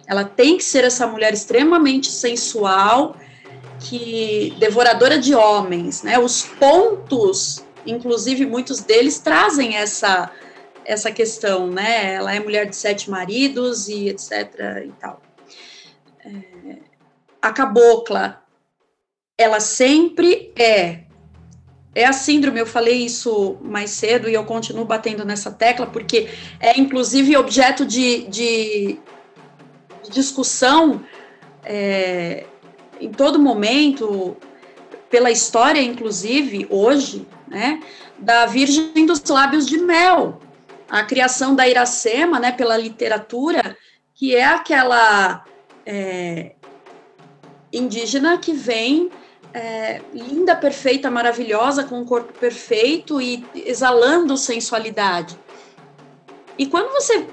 Ela tem que ser essa mulher extremamente sensual, que devoradora de homens, né? Os pontos, inclusive muitos deles trazem essa essa questão, né? Ela é mulher de sete maridos e etc e tal. É, a cabocla, ela sempre é é a síndrome, eu falei isso mais cedo e eu continuo batendo nessa tecla, porque é inclusive objeto de, de, discussão é, em todo momento, pela história, inclusive, hoje, né, da Virgem dos Lábios de Mel, a criação da Iracema, né, pela literatura, que é aquela é, indígena que vem é, linda, perfeita, maravilhosa, com um corpo perfeito e exalando sensualidade. E quando você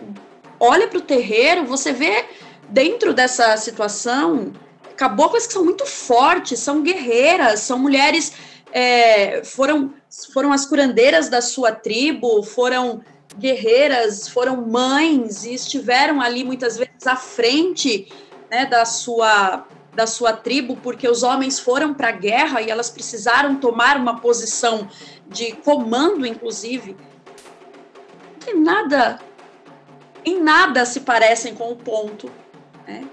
olha para o terreiro, você vê dentro dessa situação caboclas que são muito fortes, são guerreiras, são mulheres, é, foram, foram as curandeiras da sua tribo, foram guerreiras, foram mães e estiveram ali muitas vezes à frente né, da sua da sua tribo, porque os homens foram para a guerra e elas precisaram tomar uma posição de comando, inclusive. Tem nada, em nada se parecem com o ponto. Né?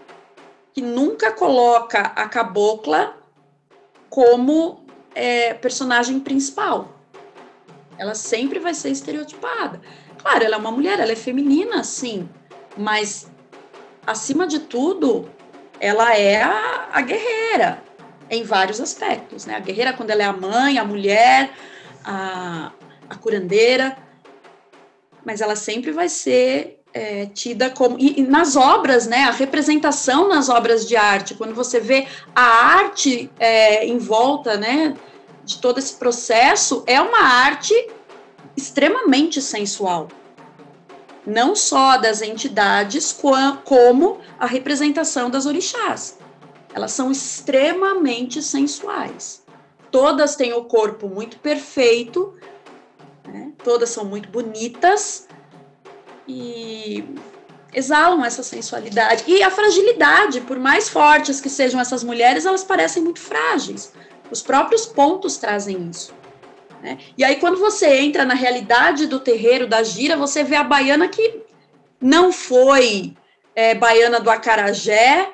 Que nunca coloca a cabocla como é, personagem principal. Ela sempre vai ser estereotipada. Claro, ela é uma mulher, ela é feminina, sim, mas acima de tudo, ela é a, a guerreira em vários aspectos, né? A guerreira quando ela é a mãe, a mulher, a, a curandeira, mas ela sempre vai ser é, tida como. E, e, nas obras, né? A representação nas obras de arte, quando você vê a arte é, em volta, né? De todo esse processo, é uma arte extremamente sensual. Não só das entidades, como a representação das orixás. Elas são extremamente sensuais. Todas têm o corpo muito perfeito, Né? Todas são muito bonitas e exalam essa sensualidade. E a fragilidade, por mais fortes que sejam essas mulheres, elas parecem muito frágeis. Os próprios pontos trazem isso. Né? E aí, quando você entra na realidade do terreiro, da gira, você vê a baiana que não foi é, baiana do acarajé,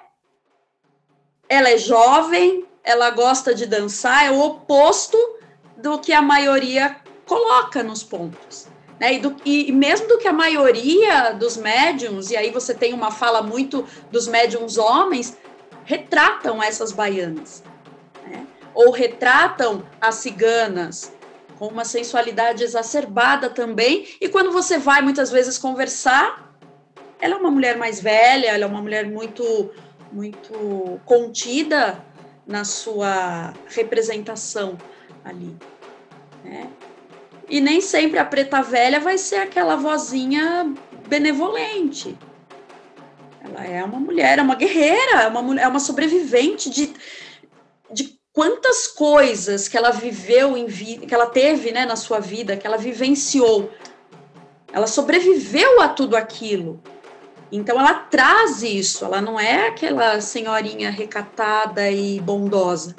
ela é jovem, ela gosta de dançar, é o oposto do que a maioria coloca nos pontos. Né? E, do, e, mesmo do que a maioria dos médiums, e aí você tem uma fala muito dos médiums homens, retratam essas baianas. Né? Ou retratam as ciganas, com uma sensualidade exacerbada também. E quando você vai muitas vezes conversar, ela é uma mulher mais velha, ela é uma mulher muito, muito contida na sua representação ali. Né? E nem sempre a preta velha vai ser aquela vozinha benevolente. Ela é uma mulher, é uma guerreira, é uma, é uma sobrevivente de, de quantas coisas que ela viveu em vida, que ela teve né, na sua vida, que ela vivenciou. Ela sobreviveu a tudo aquilo. Então ela traz isso, ela não é aquela senhorinha recatada e bondosa.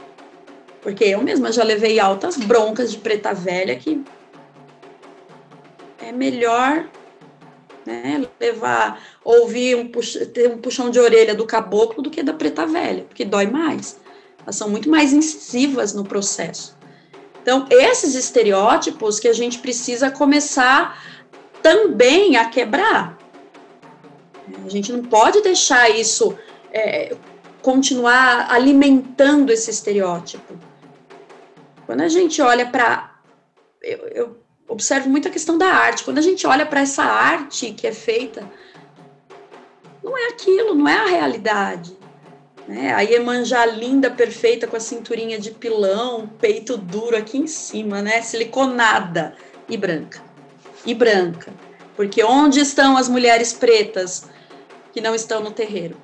Porque eu mesma já levei altas broncas de preta velha que é melhor né, levar, ouvir um, ter um puxão de orelha do caboclo do que da preta velha, porque dói mais. Elas são muito mais incisivas no processo. Então, esses estereótipos que a gente precisa começar também a quebrar. A gente não pode deixar isso é, continuar alimentando esse estereótipo. Quando a gente olha para. Eu, eu, observo muito a questão da arte. Quando a gente olha para essa arte que é feita, não é aquilo, não é a realidade. Né? A Iemanjá linda, perfeita, com a cinturinha de pilão, peito duro aqui em cima, né? Siliconada e branca. E branca. Porque onde estão as mulheres pretas que não estão no terreiro?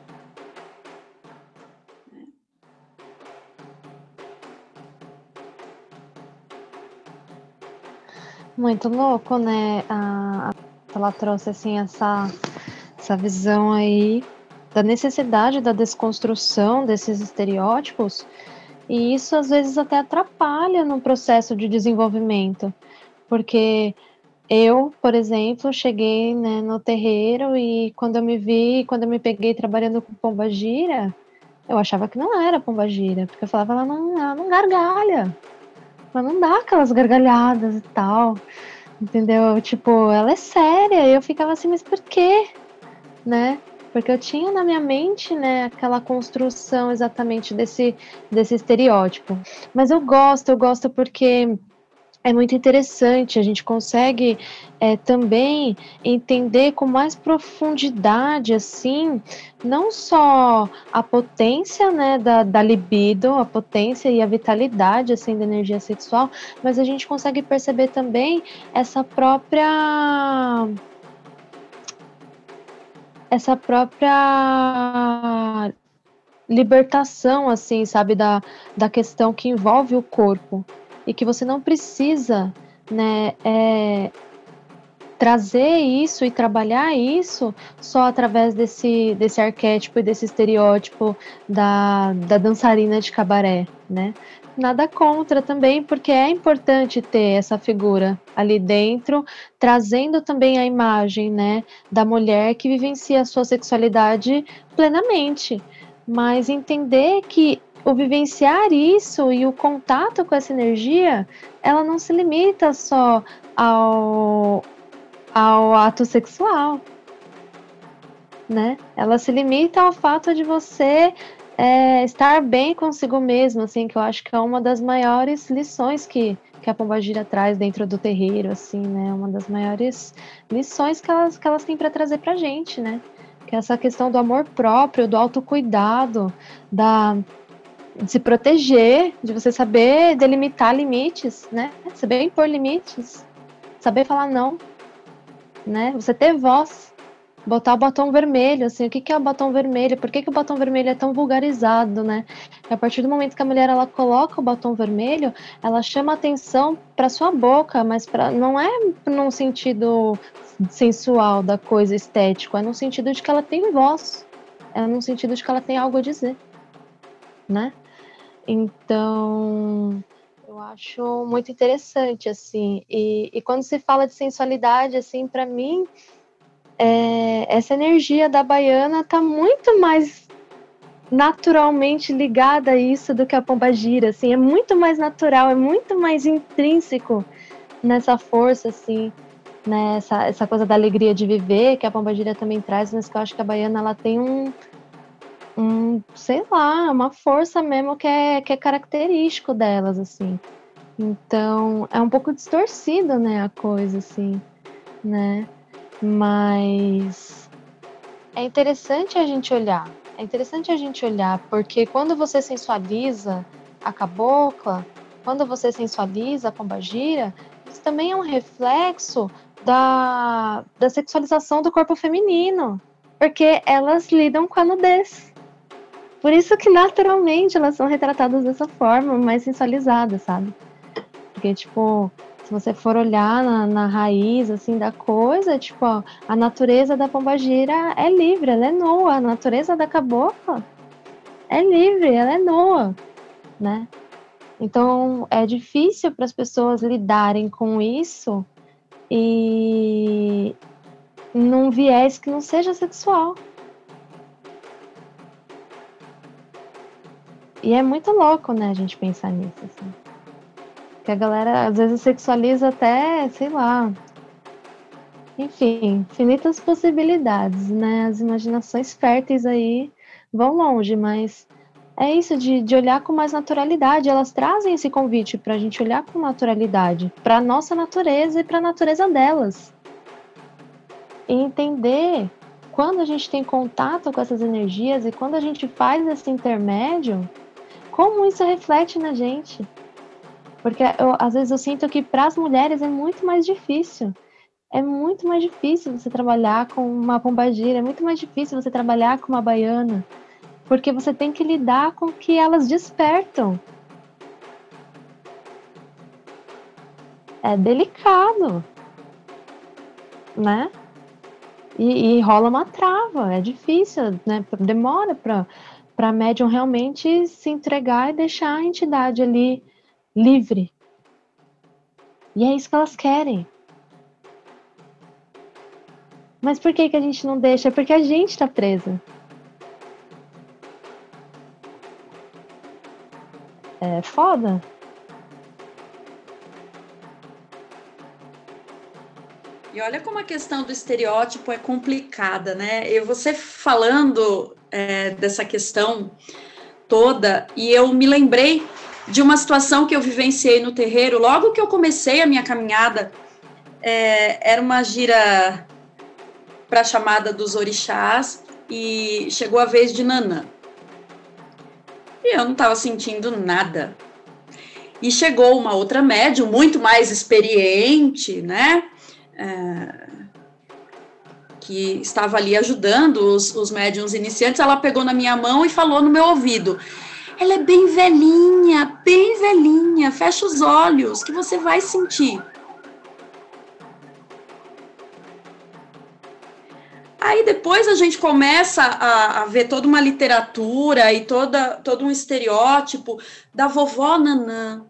Muito louco, né? A, ela trouxe assim essa, essa visão aí da necessidade da desconstrução desses estereótipos, e isso às vezes até atrapalha no processo de desenvolvimento, porque eu, por exemplo, cheguei né, no terreiro e quando eu me vi, quando eu me peguei trabalhando com pomba gira, eu achava que não era pomba gira, porque eu falava, ela não, ela não gargalha, ela não dá aquelas gargalhadas e tal. Entendeu? Tipo, ela é séria. E eu ficava assim, mas por quê? Né? Porque eu tinha na minha mente, né, aquela construção exatamente desse, desse estereótipo. Mas eu gosto, eu gosto porque é muito interessante, a gente consegue é, também entender com mais profundidade, assim, não só a potência, né, da, da libido, a potência e a vitalidade, assim, da energia sexual, mas a gente consegue perceber também essa própria essa própria libertação, assim, sabe, da, da questão que envolve o corpo e que você não precisa né, é, trazer isso e trabalhar isso só através desse, desse arquétipo e desse estereótipo da, da dançarina de cabaré, né? Nada contra também, porque é importante ter essa figura ali dentro, trazendo também a imagem, né, da mulher que vivencia a sua sexualidade plenamente, mas entender que o vivenciar isso e o contato com essa energia, ela não se limita só ao, ao ato sexual, né? Ela se limita ao fato de você é, estar bem consigo mesmo, assim, que eu acho que é uma das maiores lições que, que a Pombagira traz dentro do terreiro, assim, né? Uma das maiores lições que elas, que elas têm para trazer para gente, né? Que é essa questão do amor próprio, do autocuidado, da de se proteger, de você saber delimitar limites, né? Saber impor limites, saber falar não, né? Você ter voz, botar o batom vermelho, assim, o que, que é o batom vermelho? Por que, que o batom vermelho é tão vulgarizado, né? A partir do momento que a mulher ela coloca o batom vermelho, ela chama atenção para sua boca, mas pra, não é num sentido sensual da coisa estético, é no sentido de que ela tem voz, é no sentido de que ela tem algo a dizer, né? Então, eu acho muito interessante, assim, e, e quando se fala de sensualidade, assim, para mim, é, essa energia da baiana tá muito mais naturalmente ligada a isso do que a pomba gira, assim, é muito mais natural, é muito mais intrínseco nessa força, assim, né, essa, essa coisa da alegria de viver, que a pomba gira também traz, mas que eu acho que a baiana, ela tem um, um sei lá, uma força mesmo que é, que é característico delas, assim. Então, é um pouco distorcido, né, a coisa, assim, né, mas é interessante a gente olhar. É interessante a gente olhar, porque quando você sensualiza a cabocla, quando você sensualiza a pombagira, isso também é um reflexo da, da sexualização do corpo feminino, porque elas lidam com a nudez. Por isso que naturalmente elas são retratadas dessa forma, mais sensualizadas, sabe? Porque, tipo, se você for olhar na, na raiz assim da coisa, tipo, ó, a natureza da pombagira é livre, ela é nua, a natureza da cabocla é livre, ela é nua, né? Então é difícil para as pessoas lidarem com isso e num viés que não seja sexual. E é muito louco, né, a gente pensar nisso. Assim. Que a galera às vezes sexualiza até, sei lá. Enfim, infinitas possibilidades, né? As imaginações férteis aí vão longe, mas é isso de, de olhar com mais naturalidade. Elas trazem esse convite para a gente olhar com naturalidade para nossa natureza e para a natureza delas. E entender quando a gente tem contato com essas energias e quando a gente faz esse intermédio, como isso reflete na gente. Porque eu, às vezes eu sinto que para as mulheres é muito mais difícil. É muito mais difícil você trabalhar com uma pombagira, é muito mais difícil você trabalhar com uma baiana, porque você tem que lidar com o que elas despertam. É delicado, né? E, e rola uma trava, é difícil, né? Demora para para médium realmente se entregar e deixar a entidade ali livre. E é isso que elas querem. Mas por que, que a gente não deixa? Porque a gente está presa. É foda. E olha como a questão do estereótipo é complicada, né? Eu você falando é, dessa questão toda e eu me lembrei de uma situação que eu vivenciei no terreiro, logo que eu comecei a minha caminhada, é, era uma gira para a chamada dos orixás e chegou a vez de Nanã. E eu não estava sentindo nada. E chegou uma outra médium, muito mais experiente, né? É, que estava ali ajudando os, os médiums iniciantes. Ela pegou na minha mão e falou no meu ouvido: ela é bem velhinha, bem velhinha. Fecha os olhos que você vai sentir. Aí depois a gente começa a, a, ver toda uma literatura e toda, todo um estereótipo da vovó Nanã,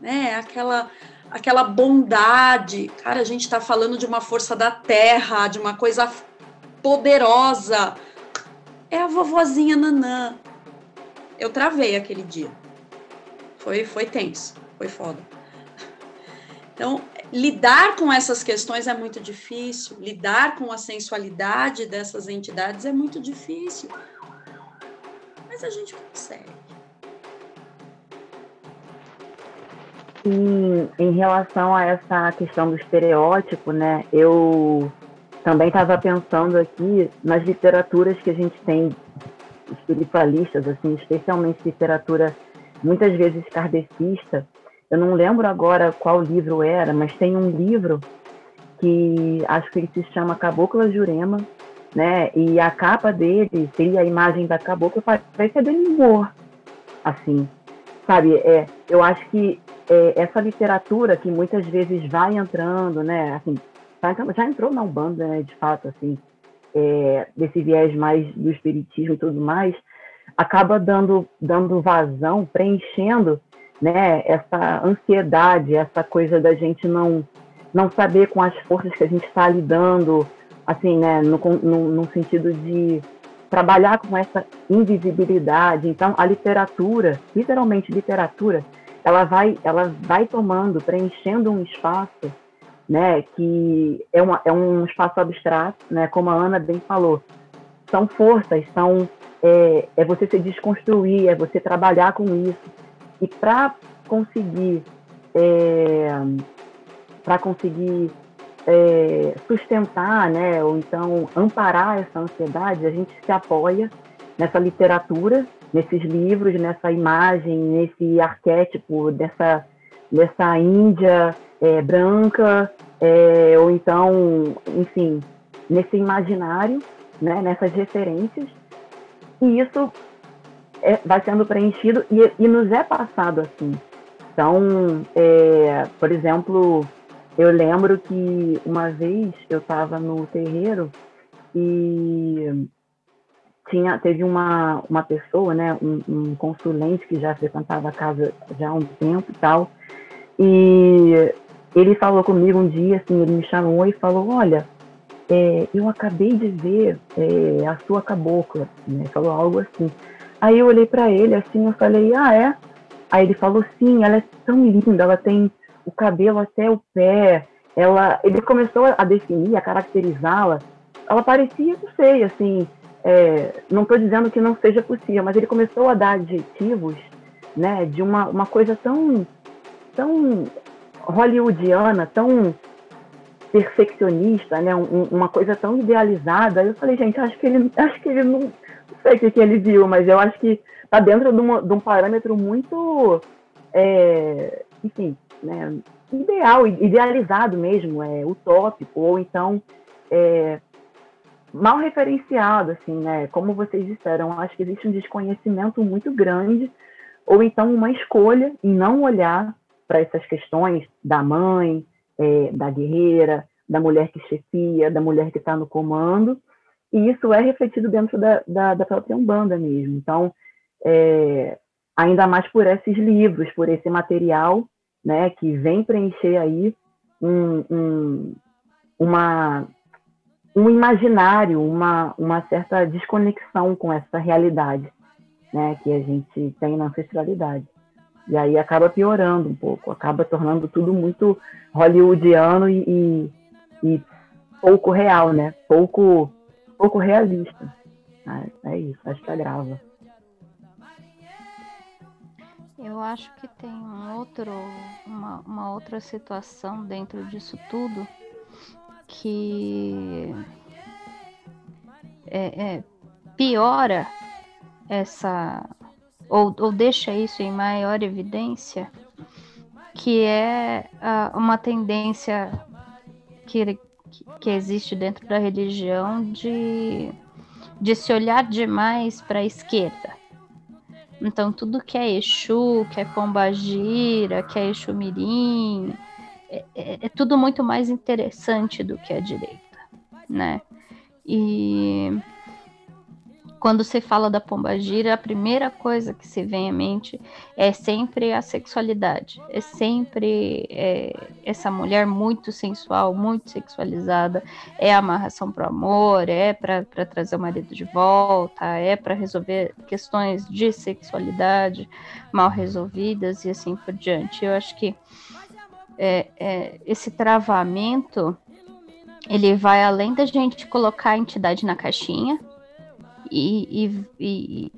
né? Aquela, aquela bondade. Cara, a gente está falando de uma força da terra, de uma coisa poderosa. É a vovozinha Nanã eu travei aquele dia. Foi, foi tenso, foi foda. Então, lidar com essas questões é muito difícil, lidar com a sensualidade dessas entidades é muito difícil. Mas a gente consegue. Em relação a essa questão do estereótipo, né, eu também estava pensando aqui nas literaturas que a gente tem espiritualistas, assim, especialmente literatura muitas vezes kardecista. Eu não lembro agora qual livro era, mas tem um livro que acho que ele se chama Cabocla Jurema, né? E a capa dele seria a imagem da cabocla, parece a Demi Moore, assim, sabe? É, eu acho que é, essa literatura que muitas vezes vai entrando, né? Assim, já entrou na Umbanda, né? De fato, assim, é, desse viés mais do espiritismo e tudo mais, acaba dando, dando vazão, preenchendo, né? Essa ansiedade, essa coisa da gente não não saber com as forças que a gente está lidando, assim, né, no, no, no, sentido de trabalhar com essa invisibilidade. Então, a literatura, literalmente literatura, ela vai, ela vai tomando, preenchendo um espaço, né, que é, uma, é um espaço abstrato, né, como a Ana bem falou. São forças, são é, é você se desconstruir, é você trabalhar com isso. E para conseguir é, para conseguir é, sustentar, né, ou então amparar essa ansiedade, a gente se apoia nessa literatura, nesses livros, nessa imagem, nesse arquétipo dessa, dessa Índia é, branca, é, ou então, enfim, nesse imaginário, né, nessas referências, e isso é, vai sendo preenchido e, e, nos é passado assim. Então, é, por exemplo, eu lembro que uma vez eu estava no terreiro e tinha, teve uma, uma pessoa, né, um, um, consulente que já frequentava a casa já há um tempo e tal, e ele falou comigo um dia, assim, ele me chamou e falou, olha, é, eu acabei de ver é, a sua cabocla, né, falou algo assim. Aí eu olhei para ele, assim, eu falei, ah, é? Aí ele falou, sim, ela é tão linda, ela tem o cabelo até o pé. Ela, ele começou a definir, a caracterizá-la. Ela parecia, não sei, assim, é, não estou dizendo que não seja possível, mas ele começou a dar adjetivos, né, de uma, uma coisa tão, tão hollywoodiana, tão perfeccionista, né, um, uma coisa tão idealizada. Eu falei, gente, acho que ele, acho que ele não, não sei o que, que ele viu, mas eu acho que está dentro de, uma, de, um parâmetro muito, é, enfim, né, ideal, idealizado mesmo, é utópico, ou então é, mal referenciado, assim, né? Como vocês disseram, acho que existe um desconhecimento muito grande, ou então uma escolha em não olhar para essas questões da mãe, é, da guerreira, da mulher que chefia, da mulher que está no comando, e isso é refletido dentro da, da, da própria Umbanda mesmo. Então, é, ainda mais por esses livros, por esse material né, que vem preencher aí um, um, uma, um imaginário, uma, uma certa desconexão com essa realidade né, que a gente tem na ancestralidade. E aí acaba piorando um pouco, acaba tornando tudo muito hollywoodiano e, e, e pouco real, né? Pouco, pouco realista. É, é isso, acho que agrava. Eu acho que tem um outro, uma, uma outra situação dentro disso tudo que é, é, piora essa ou, ou deixa isso em maior evidência, que é uh, uma tendência que, que existe dentro da religião de, de se olhar demais para a esquerda. Então, tudo que é Exu, que é Pombagira, que é Exu Mirim, é, é, é tudo muito mais interessante do que a direita, né? E quando se fala da pombagira, a primeira coisa que se vem à mente é sempre a sexualidade. É sempre é, essa mulher muito sensual, muito sexualizada. É a amarração para o amor, é para trazer o marido de volta, é para resolver questões de sexualidade mal resolvidas e assim por diante. Eu acho que é, é, esse travamento ele vai além da gente colocar a entidade na caixinha e, e, e,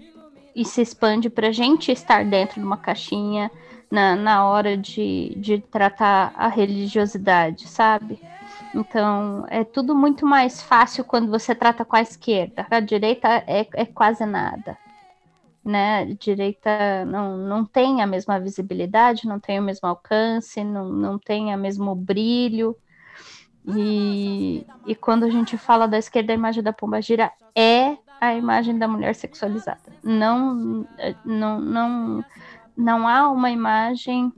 e se expande para a gente estar dentro de uma caixinha na, na hora de, de tratar a religiosidade, sabe? Então, é tudo muito mais fácil quando você trata com a esquerda. A direita é, é quase nada. Né? Direita não, não tem a mesma visibilidade, não tem o mesmo alcance, não, não tem o mesmo brilho. E, e quando a gente fala da esquerda, a imagem da pombagira é a imagem da mulher sexualizada. Não, não, não, não há uma imagem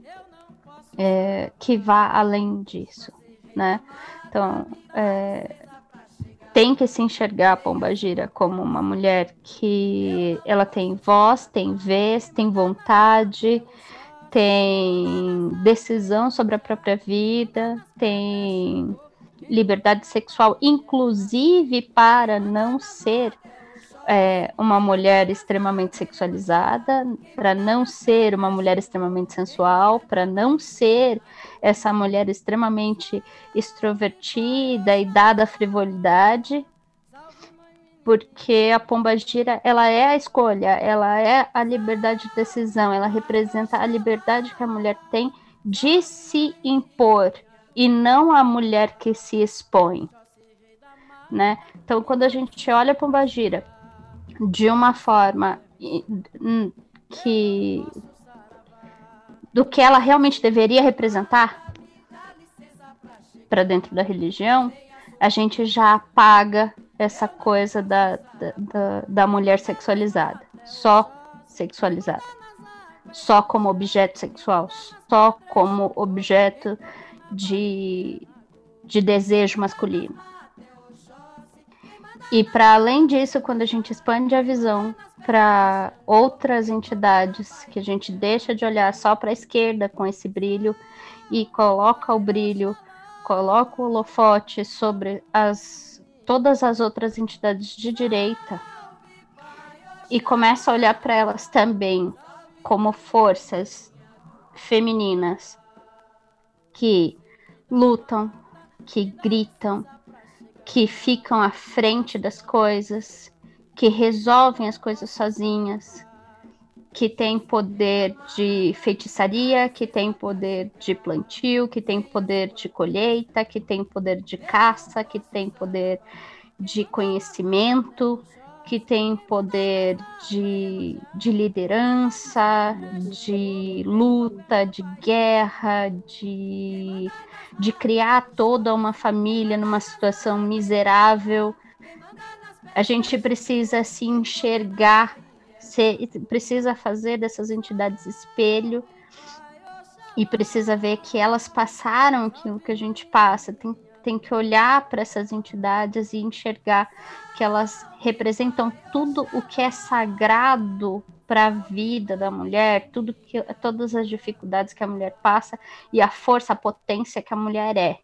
é, que vá além disso, né? Então, é, tem que se enxergar a pombagira como uma mulher que ela tem voz, tem vez, tem vontade, tem decisão sobre a própria vida, tem liberdade sexual, inclusive para não ser é, uma mulher extremamente sexualizada, para não ser uma mulher extremamente sensual, para não ser essa mulher extremamente extrovertida e dada à frivolidade, porque a pomba gira, ela é a escolha, ela é a liberdade de decisão, ela representa a liberdade que a mulher tem de se impor e não a mulher que se expõe, né? Então, quando a gente olha a pomba gira de uma forma que do que ela realmente deveria representar para dentro da religião, a gente já apaga essa coisa da, da, da, mulher sexualizada, só sexualizada, só como objeto sexual, só como objeto de, de desejo masculino. E para além disso, quando a gente expande a visão para outras entidades, que a gente deixa de olhar só para a esquerda com esse brilho e coloca o brilho, coloca o holofote sobre as todas as outras entidades de direita e começa a olhar para elas também como forças femininas que lutam, que gritam, que ficam à frente das coisas, que resolvem as coisas sozinhas, que têm poder de feitiçaria, que têm poder de plantio, que têm poder de colheita, que têm poder de caça, que têm poder de conhecimento, que têm poder de, de liderança, de luta, de guerra, de de criar toda uma família numa situação miserável. A gente precisa se enxergar, se, precisa fazer dessas entidades espelho e precisa ver que elas passaram aquilo que a gente passa. Tem, tem que olhar para essas entidades e enxergar que elas representam tudo o que é sagrado para a vida da mulher, tudo que, todas as dificuldades que a mulher passa e a força, a potência que a mulher é.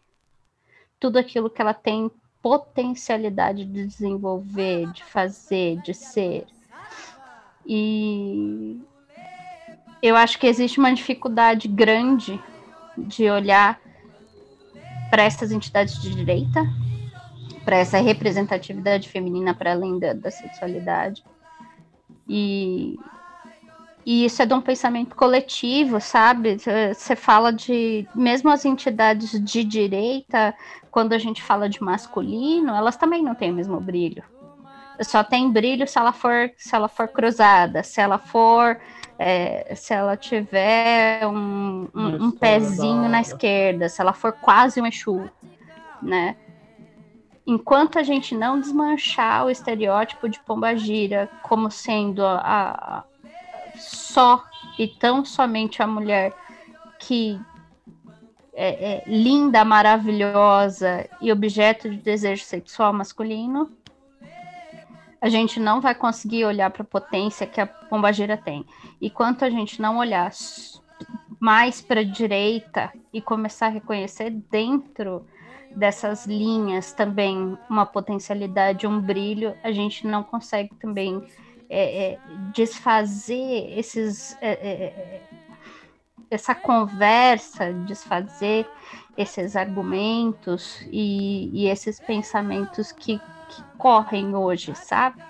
Tudo aquilo que ela tem potencialidade de desenvolver, de fazer, de ser. E eu acho que existe uma dificuldade grande de olhar para essas entidades de direita, para essa representatividade feminina para além da, da sexualidade. E e isso é de um pensamento coletivo, sabe? Você fala de. Mesmo as entidades de direita, quando a gente fala de masculino, elas também não têm o mesmo brilho. Só tem brilho se ela for, se ela for cruzada, se ela for. É, se ela tiver um, um, um pezinho na esquerda, se ela for quase um Exu, né? Enquanto a gente não desmanchar o estereótipo de pombagira como sendo a, só e tão somente a mulher que é, é, linda, maravilhosa e objeto de desejo sexual masculino, a gente não vai conseguir olhar para a potência que a pombagira tem. E quanto a gente não olhar mais para a direita e começar a reconhecer dentro dessas linhas também uma potencialidade, um brilho, a gente não consegue também é, é, desfazer esses, é, é, é, essa conversa, desfazer esses argumentos e, e esses pensamentos que, que correm hoje, sabe?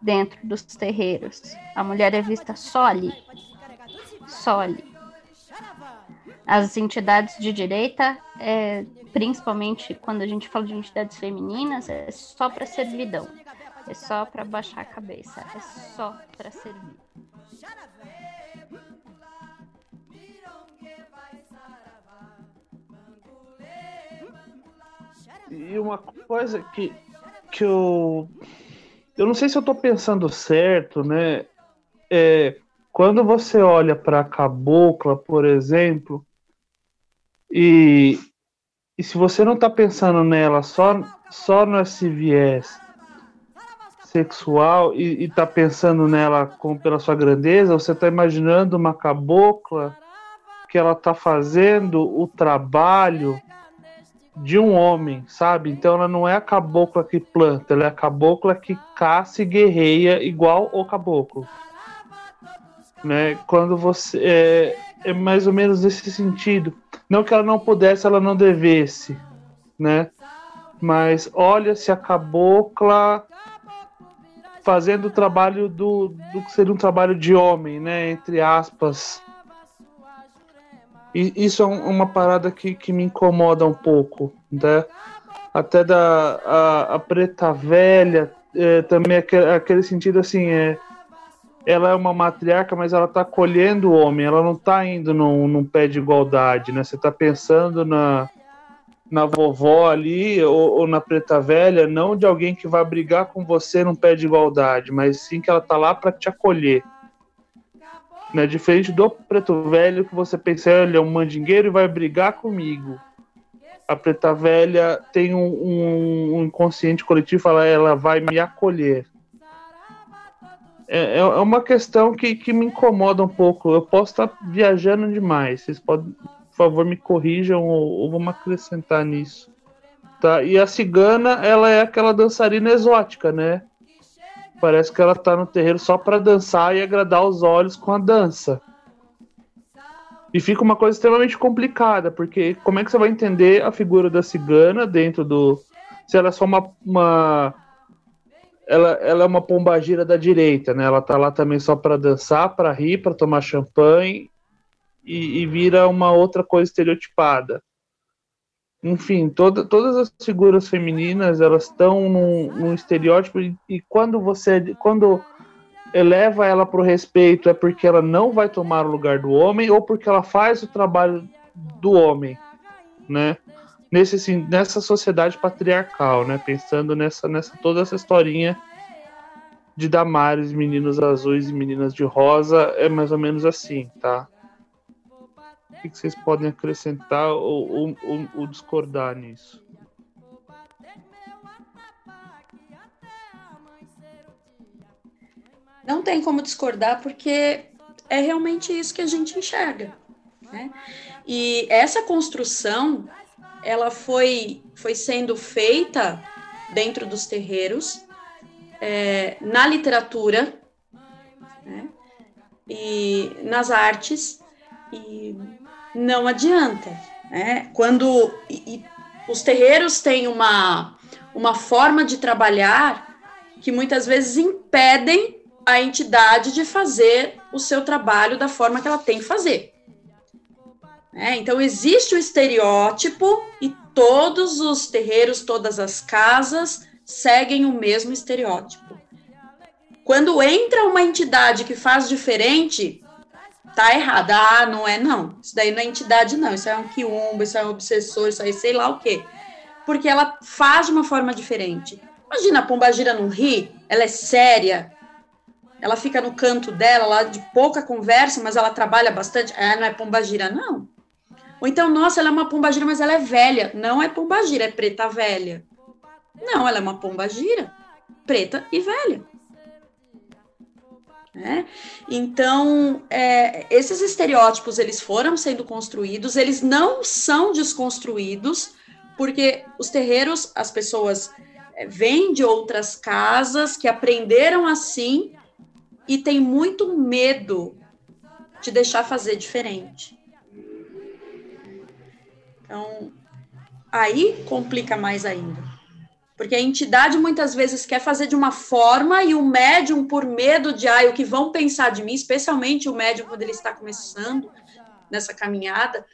Dentro dos terreiros. A mulher é vista só ali. Só ali. As entidades de direita, é, principalmente quando a gente fala de entidades femininas, é só para servidão. É só para baixar a cabeça, é só para servir. E uma coisa que, que eu. Eu não sei se eu tô pensando certo, né? É, quando você olha para a cabocla, por exemplo, e, e se você não tá pensando nela só, só nesse viés sexual e, e tá pensando nela com, pela sua grandeza, você tá imaginando uma cabocla que ela tá fazendo o trabalho de um homem, sabe? Então ela não é a cabocla que planta, ela é a cabocla que caça e guerreia igual o caboclo. Né? Quando você é, é mais ou menos nesse sentido. Não que ela não pudesse, ela não devesse, né? Mas olha se a cabocla fazendo o trabalho do, do que seria um trabalho de homem, né? Entre aspas. E isso é uma parada que, que me incomoda um pouco, né? Até da a, a preta velha, é, também aquele, aquele sentido assim, é, ela é uma matriarca, mas ela está colhendo o homem, ela não está indo num, num, pé de igualdade, né? Você está pensando na, na vovó ali, ou, ou, na preta velha, não de alguém que vai brigar com você num pé de igualdade, mas sim que ela está lá para te acolher. Né? Diferente do preto velho que você pensa, ele é um mandingueiro e vai brigar comigo. A preta velha tem um, um, um inconsciente coletivo, ela, ela vai me acolher é, é, é uma questão que, que me incomoda um pouco. Eu posso estar viajando demais. Vocês podem, por favor, me corrijam ou, ou vamos acrescentar nisso. Tá? E a cigana, ela é aquela dançarina exótica, né? Parece que ela tá no terreiro só para dançar e agradar os olhos com a dança. E fica uma coisa extremamente complicada, porque como é que você vai entender a figura da cigana dentro do. Se ela é só uma, uma ela, ela é uma pombagira da direita, né? Ela tá lá também só para dançar, para rir, para tomar champanhe e, e, vira uma outra coisa estereotipada. Enfim, toda, todas as figuras femininas elas estão num, num estereótipo e, e, quando você quando eleva ela para o respeito é porque ela não vai tomar o lugar do homem ou porque ela faz o trabalho do homem, né? Nesse, assim, nessa sociedade patriarcal, né? Pensando nessa, nessa toda essa historinha de Damares, meninos azuis e meninas de rosa, é mais ou menos assim, tá? O que vocês podem acrescentar ou, ou, ou, ou discordar nisso? Não tem como discordar, porque é realmente isso que a gente enxerga. Né? E essa construção ela foi, foi sendo feita dentro dos terreiros, é, na literatura, né, e nas artes, e não adianta. Né? Quando e, e os terreiros têm uma, uma forma de trabalhar que muitas vezes impedem a entidade de fazer o seu trabalho da forma que ela tem que fazer. É, então, existe o estereótipo e todos os terreiros, todas as casas seguem o mesmo estereótipo. Quando entra uma entidade que faz diferente, tá errado. Ah, não é não. Isso daí não é entidade, não. Isso é um quiumba, isso é um obsessor, isso aí sei lá o quê. Porque ela faz de uma forma diferente. Imagina a pombagira não ri, ela é séria, ela fica no canto dela, lá de pouca conversa, mas ela trabalha bastante. Ah, não é pombagira, não. Ou então, nossa, ela é uma pombagira, mas ela é velha. Não é pombagira, é preta velha. Não, ela é uma pombagira, preta e velha. É? Então, é, esses estereótipos eles foram sendo construídos, eles não são desconstruídos, porque os terreiros, as pessoas é, vêm de outras casas que aprenderam assim e tem muito medo de deixar fazer diferente. Então, aí complica mais ainda. Porque a entidade muitas vezes quer fazer de uma forma e o médium, por medo de ah, o que vão pensar de mim, especialmente o médium quando ele está começando nessa caminhada,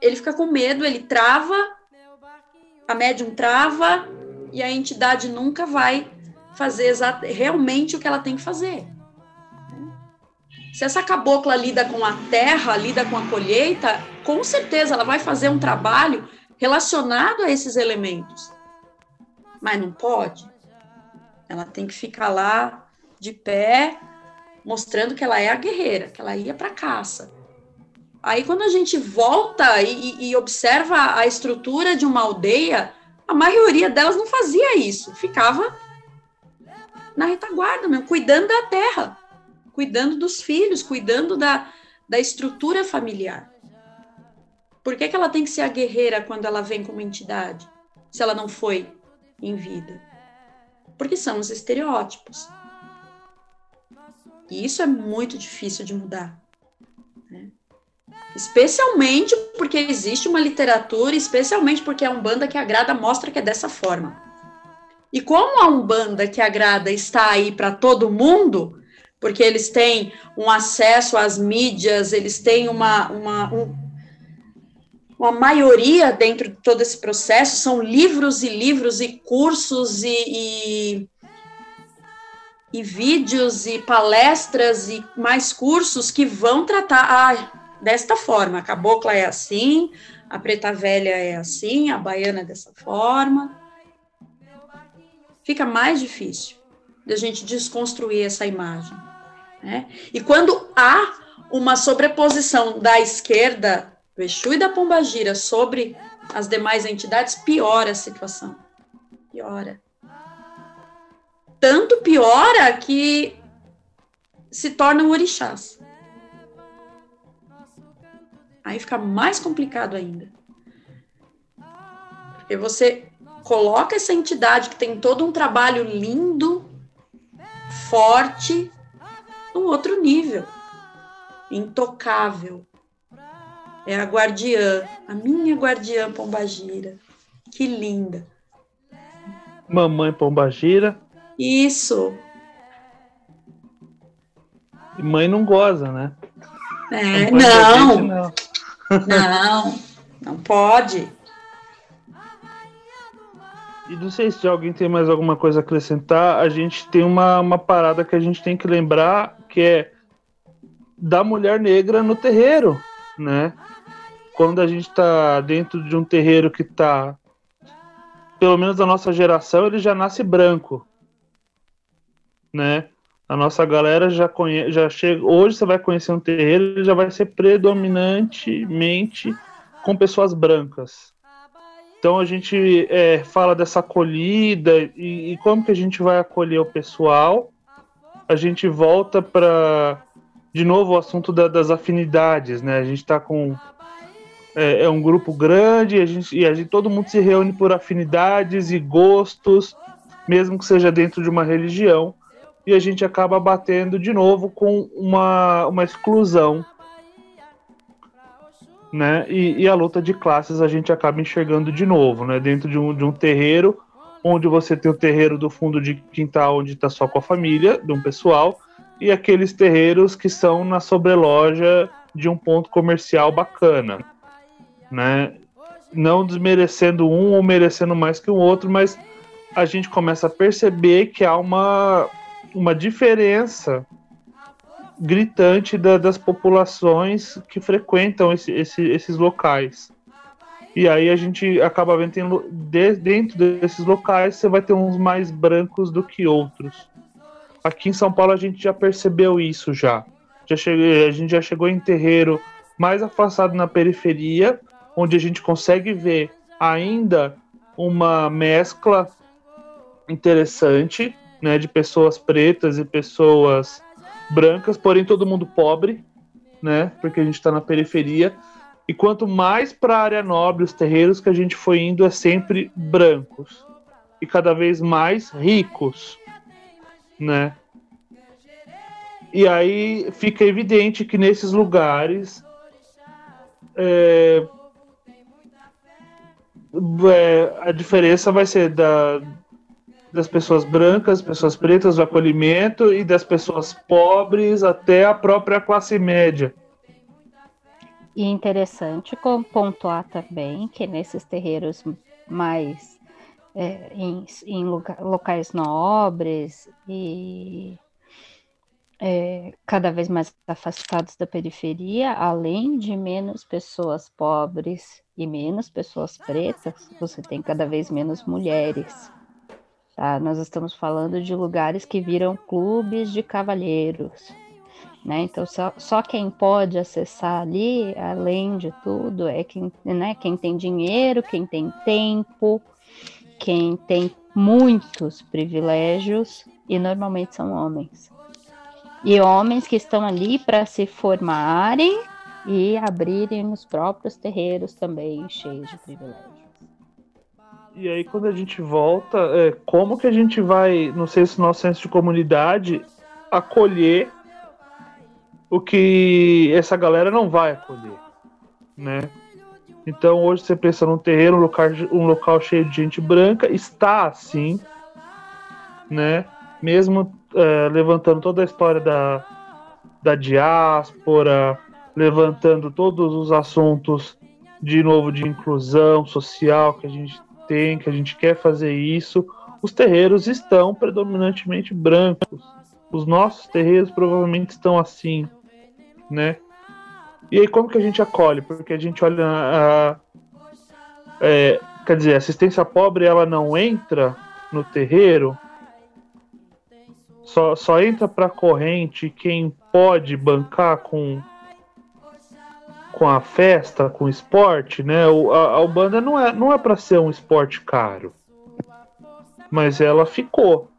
ele fica com medo, ele trava, a médium trava e a entidade nunca vai fazer realmente o que ela tem que fazer. Se essa cabocla lida com a terra, lida com a colheita, com certeza ela vai fazer um trabalho relacionado a esses elementos. Mas não pode. Ela tem que ficar lá de pé, mostrando que ela é a guerreira, que ela ia para caça. Aí, quando a gente volta e, e, observa a estrutura de uma aldeia, a maioria delas não fazia isso, ficava na retaguarda mesmo, cuidando da terra, cuidando dos filhos, cuidando da, da estrutura familiar. Por que, que ela tem que ser a guerreira quando ela vem como entidade, se ela não foi em vida? Porque são os estereótipos. E isso é muito difícil de mudar. Né? Especialmente porque existe uma literatura, especialmente porque a Umbanda que agrada mostra que é dessa forma. E como a Umbanda que agrada está aí para todo mundo, porque eles têm um acesso às mídias, eles têm uma, uma, um, uma maioria dentro de todo esse processo, são livros e livros e cursos e, e e vídeos e palestras e mais cursos que vão tratar ah, desta forma. A cabocla é assim, a preta velha é assim, a baiana é dessa forma. Fica mais difícil da gente desconstruir essa imagem. Né? E quando há uma sobreposição da esquerda, do Exu e da Pombagira, sobre as demais entidades, piora a situação. Piora tanto piora que se tornam orixás. Aí fica mais complicado ainda. Porque você coloca essa entidade que tem todo um trabalho lindo, forte, num outro nível. Intocável. É a guardiã, a minha guardiã Pombagira. Que linda. Mamãe Pombagira. Isso. E mãe não goza, né? É, não, não. não, não pode. E não sei se alguém tem mais alguma coisa a acrescentar. A gente tem uma, uma parada que a gente tem que lembrar que é da mulher negra no terreiro, né? Quando a gente está dentro de um terreiro que está, pelo menos da nossa geração, ele já nasce branco né? A nossa galera já conhece, já chega. Hoje você vai conhecer um terreiro, ele já vai ser predominantemente com pessoas brancas. Então a gente é, fala dessa acolhida e, e, como que a gente vai acolher o pessoal. A gente volta para de novo o assunto da, das afinidades, né? A gente está com é, é, um grupo grande a gente, e a gente, todo mundo se reúne por afinidades e gostos, mesmo que seja dentro de uma religião e a gente acaba batendo de novo com uma, uma exclusão. Né? E, e, a luta de classes a gente acaba enxergando de novo, né? Dentro de um, de um terreiro, onde você tem o terreiro do fundo de quintal, onde está só com a família, de um pessoal, e aqueles terreiros que são na sobreloja de um ponto comercial bacana, né? Não desmerecendo um ou merecendo mais que o outro, mas a gente começa a perceber que há uma uma diferença gritante da, das populações que frequentam esse, esse, esses locais. E aí a gente acaba vendo tem, de, dentro desses locais você vai ter uns mais brancos do que outros. Aqui em São Paulo a gente já percebeu isso já. já cheguei, a gente já chegou em terreiro mais afastado na periferia, onde a gente consegue ver ainda uma mescla interessante né, de pessoas pretas e pessoas brancas, porém todo mundo pobre, né, porque a gente está na periferia. E quanto mais para a área nobre, os terreiros que a gente foi indo é sempre brancos e cada vez mais ricos, né? E aí fica evidente que nesses lugares é, a diferença vai ser da, das pessoas brancas, pessoas pretas, do acolhimento e das pessoas pobres até a própria classe média. E interessante pontuar também que nesses terreiros mais é, em, em locais nobres e é, cada vez mais afastados da periferia, além de menos pessoas pobres e menos pessoas pretas, você tem cada vez menos mulheres. Tá? Nós estamos falando de lugares que viram clubes de cavalheiros. Né? Então, só, só quem pode acessar ali, além de tudo, é quem, né, quem tem dinheiro, quem tem tempo, quem tem muitos privilégios, e normalmente são homens. E homens que estão ali para se formarem e abrirem os próprios terreiros também cheios de privilégios. E aí, quando a gente volta, é, como que a gente vai, não sei se nosso senso de comunidade, acolher o que essa galera não vai acolher, né? Então, hoje você pensa num terreiro, um local, um local cheio de gente branca, está assim, né? Mesmo é, levantando toda a história da, da diáspora, levantando todos os assuntos de novo de inclusão social que a gente tem, que a gente quer fazer isso. Os terreiros estão predominantemente brancos. Os nossos terreiros provavelmente estão assim, né? E aí como que a gente acolhe? Porque a gente olha a, é, quer dizer, a assistência pobre ela não entra no terreiro só, só entra para corrente quem pode bancar com com a festa, com o esporte, né? O, a, a Ubanda não é, não é para ser um esporte caro. Mas ela ficou.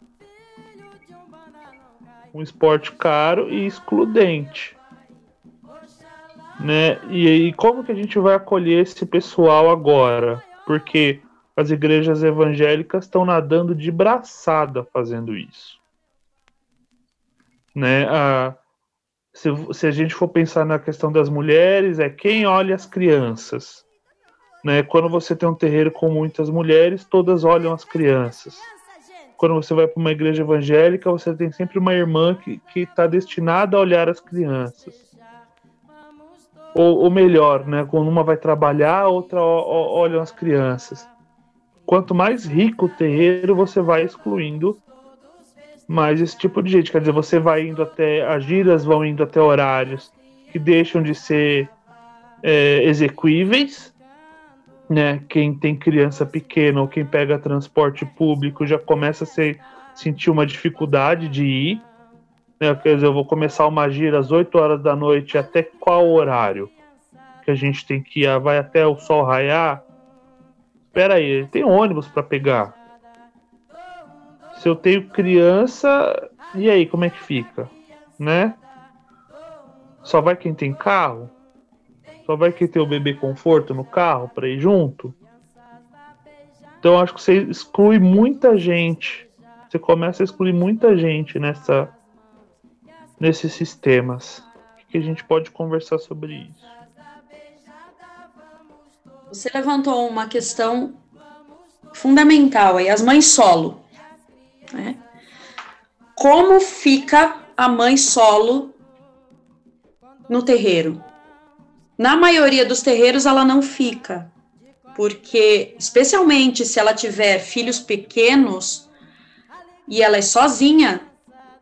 Um esporte caro e excludente. Né? E aí, como que a gente vai acolher esse pessoal agora? Porque as igrejas evangélicas estão nadando de braçada fazendo isso né? A, se, se a gente for pensar na questão das mulheres, é quem olha as crianças. Né? Quando você tem um terreiro com muitas mulheres, todas olham as crianças. Quando você vai para uma igreja evangélica, você tem sempre uma irmã que está destinada a olhar as crianças. Ou, ou, melhor, né? quando uma vai trabalhar, a outra olha as crianças. Quanto mais rico o terreiro, você vai excluindo mas esse tipo de gente, quer dizer, você vai indo até. As giras vão indo até horários que deixam de ser é. Né? Quem tem criança pequena ou quem pega transporte público já começa a ser, sentir uma dificuldade de ir. Né? Quer dizer, eu vou começar uma gira às 8 horas da noite, até qual horário que a gente tem que ir? Vai até o sol raiar? Espera aí, tem ônibus para pegar se eu tenho criança, e aí, como é que fica? Né? Só vai quem tem carro? Só vai quem tem o bebê conforto no carro para ir junto? Então acho que você exclui muita gente. Você começa a excluir muita gente nessa nesses sistemas. O que a gente pode conversar sobre isso? Você levantou uma questão fundamental aí, as mães solo. Né? Como fica a mãe solo no terreiro? Na maioria dos terreiros ela não fica, porque especialmente se ela tiver filhos pequenos e ela é sozinha,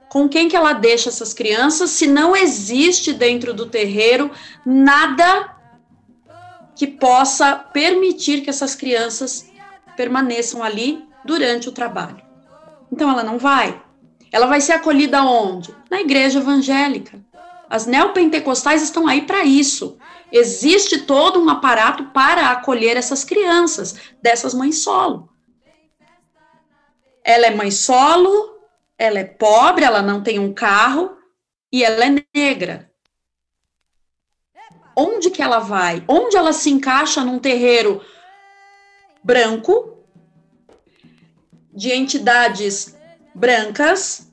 com quem que ela deixa essas crianças se não existe dentro do terreiro nada que possa permitir que essas crianças permaneçam ali durante o trabalho? Então ela não vai. Ela vai ser acolhida onde? Na igreja evangélica. As neopentecostais estão aí para isso. Existe todo um aparato para acolher essas crianças, dessas mães solo. Ela é mãe solo, ela é pobre, ela não tem um carro e ela é negra. Onde que ela vai? Onde ela se encaixa num terreiro branco, de entidades brancas,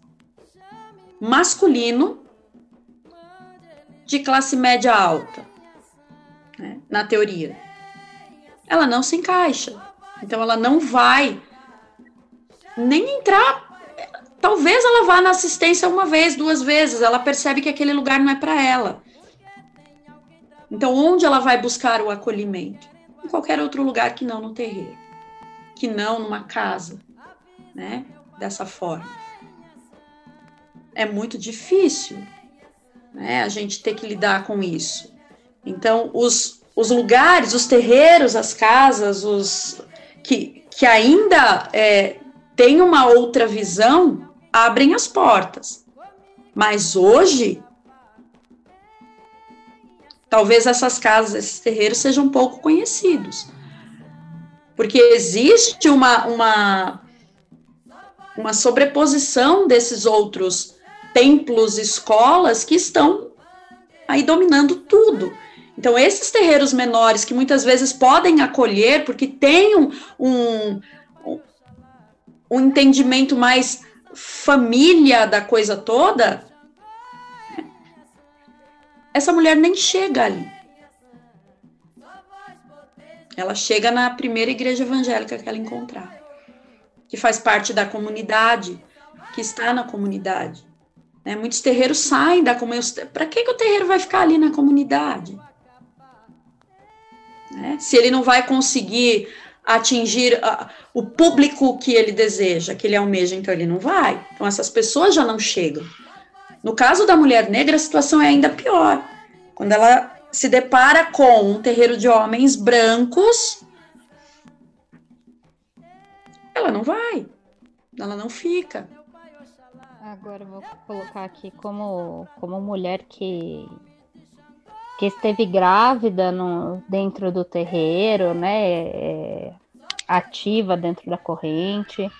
masculino, de classe média alta, né, na teoria. Ela não se encaixa. Então, ela não vai nem entrar. Talvez ela vá na assistência uma vez, duas vezes. Ela percebe que aquele lugar não é para ela. Então, onde ela vai buscar o acolhimento? Em qualquer outro lugar que não no terreiro, que não numa casa, né? Dessa forma. é muito difícil né, a gente ter que lidar com isso. Então, os, os lugares, os terreiros, as casas, os que, que ainda é, têm uma outra visão, abrem as portas. Mas hoje, talvez essas casas, esses terreiros sejam pouco conhecidos. Porque existe uma, uma, uma sobreposição desses outros templos, escolas que estão aí dominando tudo. Então, esses terreiros menores que muitas vezes podem acolher, porque têm um, um, um entendimento mais família da coisa toda, essa mulher nem chega ali. Ela chega na primeira igreja evangélica que ela encontrar, que faz parte da comunidade, que está na comunidade. Né? Muitos terreiros saem da comunidade. Para que, que o terreiro vai ficar ali na comunidade? Né? Se ele não vai conseguir atingir uh, o público que ele deseja, que ele almeja, então ele não vai. Então essas pessoas já não chegam. No caso da mulher negra, a situação é ainda pior. Quando ela se depara com um terreiro de homens brancos, ela não vai, ela não fica. Agora vou colocar aqui como, como mulher que, que esteve grávida no, dentro do terreiro, né? É, ativa dentro da corrente,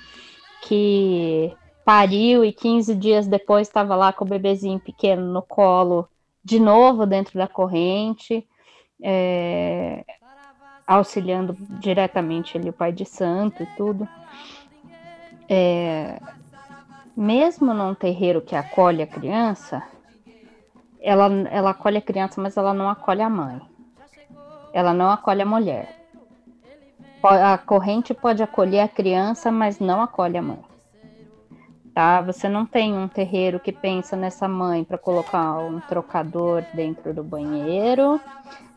que pariu e 15 dias depois estava lá com o bebezinho pequeno no colo, de novo dentro da corrente, é, auxiliando diretamente ali o pai de santo e tudo. É, mesmo num terreiro que acolhe a criança, ela, ela acolhe a criança, mas ela não acolhe a mãe. Ela não acolhe a mulher. A corrente pode acolher a criança, mas não acolhe a mãe. Tá? Você não tem um terreiro que pensa nessa mãe para colocar um trocador dentro do banheiro.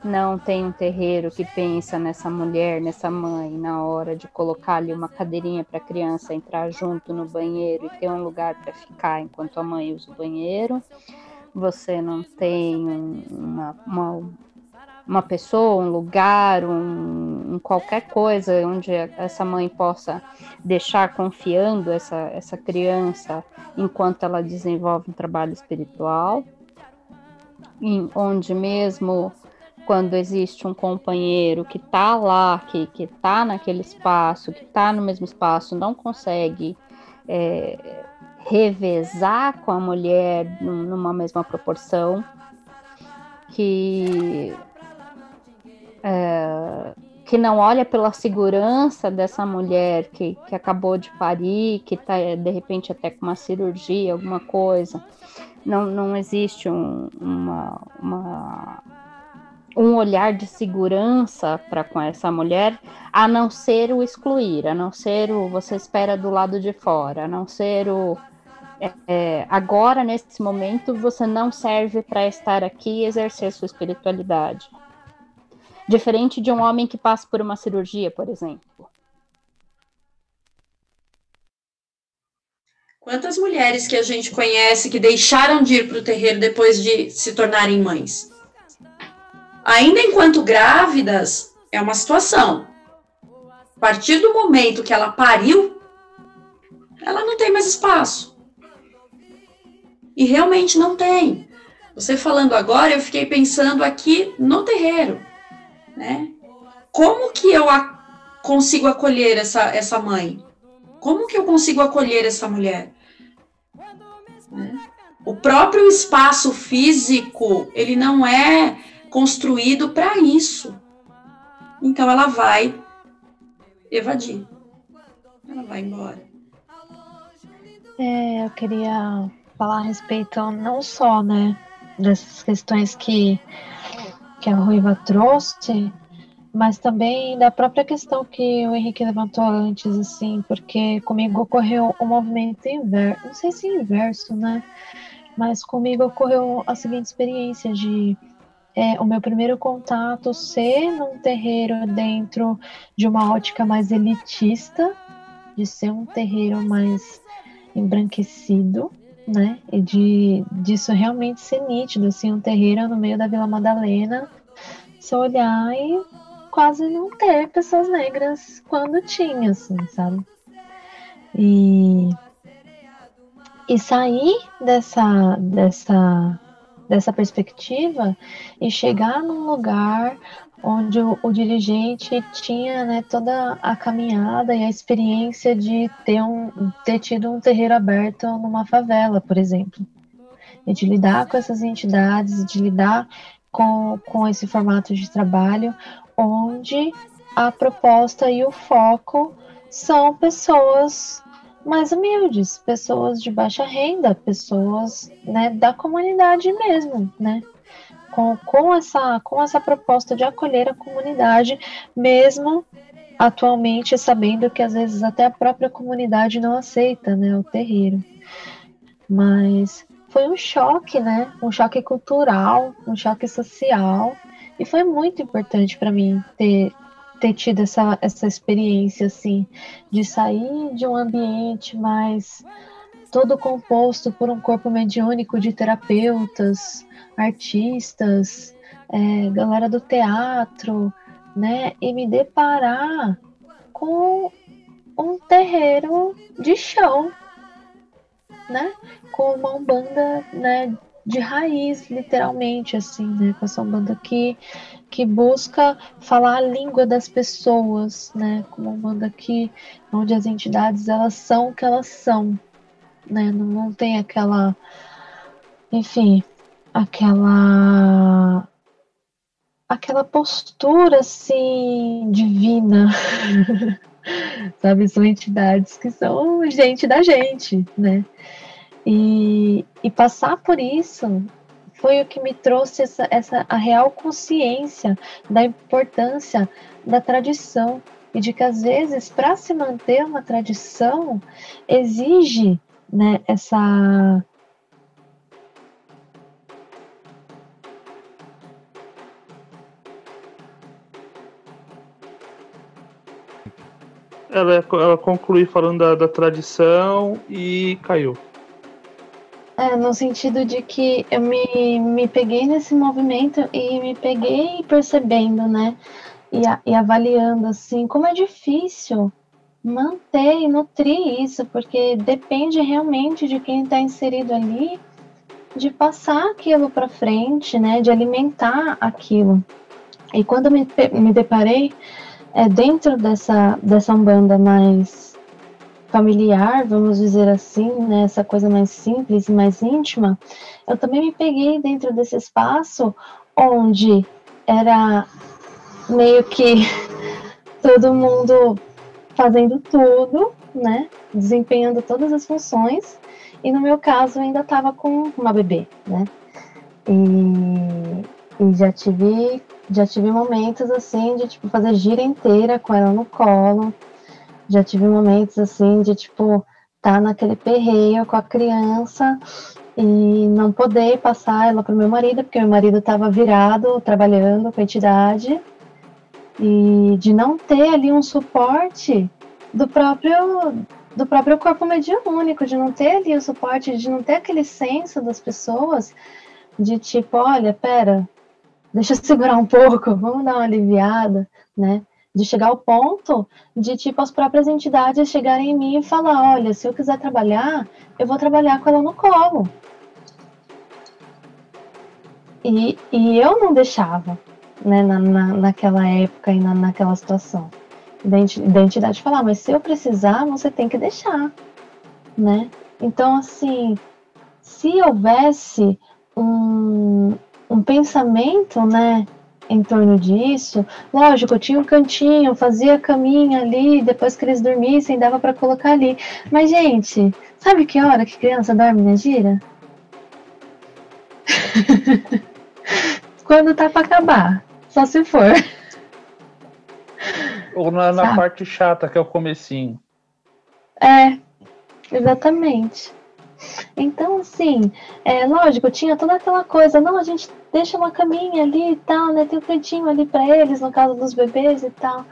Não tem um terreiro que pensa nessa mulher, nessa mãe, na hora de colocar ali uma cadeirinha para a criança entrar junto no banheiro e ter um lugar para ficar enquanto a mãe usa o banheiro. Você não tem uma, uma uma pessoa, um lugar, um, um, qualquer coisa onde essa mãe possa deixar confiando essa, essa criança enquanto ela desenvolve um trabalho espiritual, em, onde mesmo quando existe um companheiro que está lá, que está naquele espaço, que está no mesmo espaço, não consegue é, revezar com a mulher numa mesma proporção, que é, que não olha pela segurança dessa mulher que, que acabou de parir, que está de repente até com uma cirurgia, alguma coisa. Não, não existe um, uma, uma, um olhar de segurança para com essa mulher, a não ser o excluir, a não ser o você espera do lado de fora, a não ser o é, é agora, nesse momento, você não serve para estar aqui e exercer sua espiritualidade. Diferente de um homem que passa por uma cirurgia, por exemplo. Quantas mulheres que a gente conhece que deixaram de ir para o terreiro depois de se tornarem mães? Ainda enquanto grávidas, é uma situação. A partir do momento que ela pariu, ela não tem mais espaço. E realmente não tem. Você falando agora, eu fiquei pensando aqui no terreiro né? Como que eu consigo acolher essa, essa mãe? Como que eu consigo acolher essa mulher? Né? O próprio espaço físico, ele não é construído para isso. Então ela vai evadir. Ela vai embora. É, eu queria falar a respeito não só, né, dessas questões que que a Ruiva trouxe, mas também da própria questão que o Henrique levantou antes, assim, porque comigo ocorreu um movimento inverso, não sei se inverso, né? Mas comigo ocorreu a seguinte experiência de é, o meu primeiro contato ser num terreiro dentro de uma ótica mais elitista, de ser um terreiro mais embranquecido, né? E de disso realmente ser nítido, assim, um terreiro no meio da Vila Madalena, se olhar e quase não ter pessoas negras quando tinha, assim, sabe? E, e sair dessa, dessa, dessa perspectiva e chegar num lugar onde o, o, dirigente tinha né, toda a caminhada e a experiência de ter, um, ter tido um terreiro aberto numa favela, por exemplo. E de lidar com essas entidades, de lidar com, com esse formato de trabalho, onde a proposta e o foco são pessoas mais humildes, pessoas de baixa renda, pessoas né, da comunidade mesmo, né? com, com, essa, com essa proposta de acolher a comunidade, mesmo atualmente sabendo que às vezes até a própria comunidade não aceita né, o terreiro. Mas foi um choque, né? Um choque cultural, um choque social. E foi muito importante para mim ter, ter tido essa, essa experiência, assim, de sair de um ambiente mais todo composto por um corpo mediúnico de terapeutas, artistas, é, galera do teatro, né? E me deparar com um terreiro de chão, né? Com uma umbanda, né? De raiz, literalmente, assim, né? Com essa umbanda que, que busca falar a língua das pessoas, né? Com uma umbanda que, onde as entidades, elas são o que elas são, né? Não, não tem aquela... Enfim, aquela aquela postura assim divina. Sabe, são entidades que são gente da gente, né? E, e passar por isso foi o que me trouxe essa, essa a real consciência da importância da tradição e de que às vezes para se manter uma tradição exige né, essa ela, ela conclui falando da, da tradição e caiu. É, no sentido de que eu me, me peguei nesse movimento e me peguei percebendo, né? E, a, e avaliando, assim, como é difícil manter e nutrir isso, porque depende realmente de quem está inserido ali, de passar aquilo para frente, né? De alimentar aquilo. E quando me, me deparei é, dentro dessa, dessa banda mais familiar, vamos dizer assim, né, essa coisa mais simples e mais íntima, eu também me peguei dentro desse espaço onde era meio que todo mundo fazendo tudo, né, desempenhando todas as funções, e no meu caso ainda estava com uma bebê, né, e, e já tive já tive momentos assim de tipo fazer gira inteira com ela no colo. Já tive momentos assim de tipo tá naquele perreio com a criança e não poder passar ela para o meu marido, porque meu marido estava virado trabalhando com a entidade e de não ter ali um suporte do próprio do próprio corpo mediúnico, de não ter ali o suporte, de não ter aquele senso das pessoas de tipo, olha, pera, deixa eu segurar um pouco, vamos dar uma aliviada, né? De chegar ao ponto de, tipo, as próprias entidades chegarem em mim e falar: olha, se eu quiser trabalhar, eu vou trabalhar com ela no colo. E, e eu não deixava, né, na, na, naquela época e na, naquela situação. Da entidade falar: mas se eu precisar, você tem que deixar, né? Então, assim, se houvesse um, um pensamento, né, em torno disso. Lógico, eu tinha um cantinho, fazia caminho ali, depois que eles dormissem, dava para colocar ali. Mas, gente, sabe que hora que criança dorme na gira? Quando tá para acabar, só se for. Ou na, na parte chata, que é o comecinho. É, exatamente. Então, assim, é lógico, tinha toda aquela coisa, não, a gente deixa uma caminha ali e tal, né? Tem um cantinho ali para eles, no caso dos bebês e tal.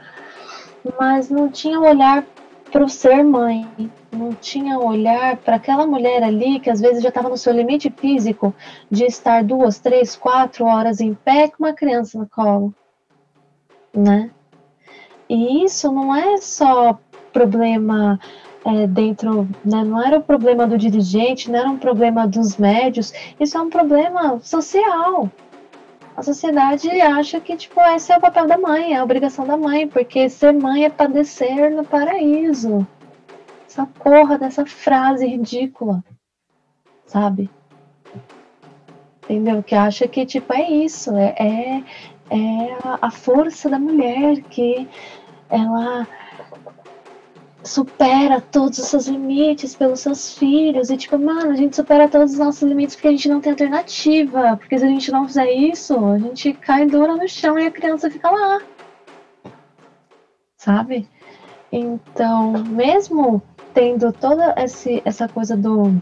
Mas não tinha um olhar para o ser mãe, não tinha olhar para aquela mulher ali que às vezes já estava no seu limite físico de estar duas, três, quatro horas em pé com uma criança no colo, né? E isso não é só problema é, dentro, né, não era o problema do dirigente, não era um problema dos médios, isso é um problema social. A sociedade acha que, tipo, esse é o papel da mãe, é a obrigação da mãe, porque ser mãe é padecer no paraíso. Essa porra dessa frase ridícula, sabe? Entendeu? Que acha que, tipo, é isso, é, é, é a força da mulher que ela supera todos os seus limites pelos seus filhos. E tipo, mano, a gente supera todos os nossos limites porque a gente não tem alternativa. Porque se a gente não fizer isso, a gente cai dura no chão e a criança fica lá. Sabe? Então, mesmo tendo toda esse, essa coisa do,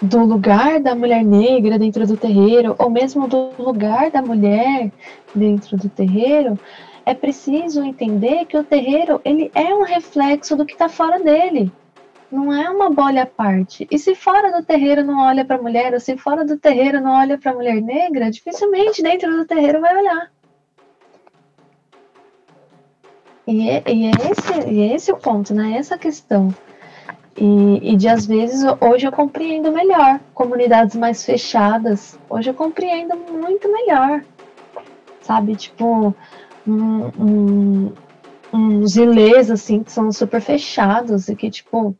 do lugar da mulher negra dentro do terreiro, ou mesmo do lugar da mulher dentro do terreiro, é preciso entender que o terreiro ele é um reflexo do que está fora dele. Não é uma bolha à parte. E se fora do terreiro não olha para a mulher, ou se fora do terreiro não olha para a mulher negra, dificilmente dentro do terreiro vai olhar. E é, e é, esse, e é esse o ponto, né? Essa questão. E, e, de às vezes hoje eu compreendo melhor comunidades mais fechadas. Hoje eu compreendo muito melhor, sabe? Tipo, um, uns ilês, assim, que são super fechados e que, tipo,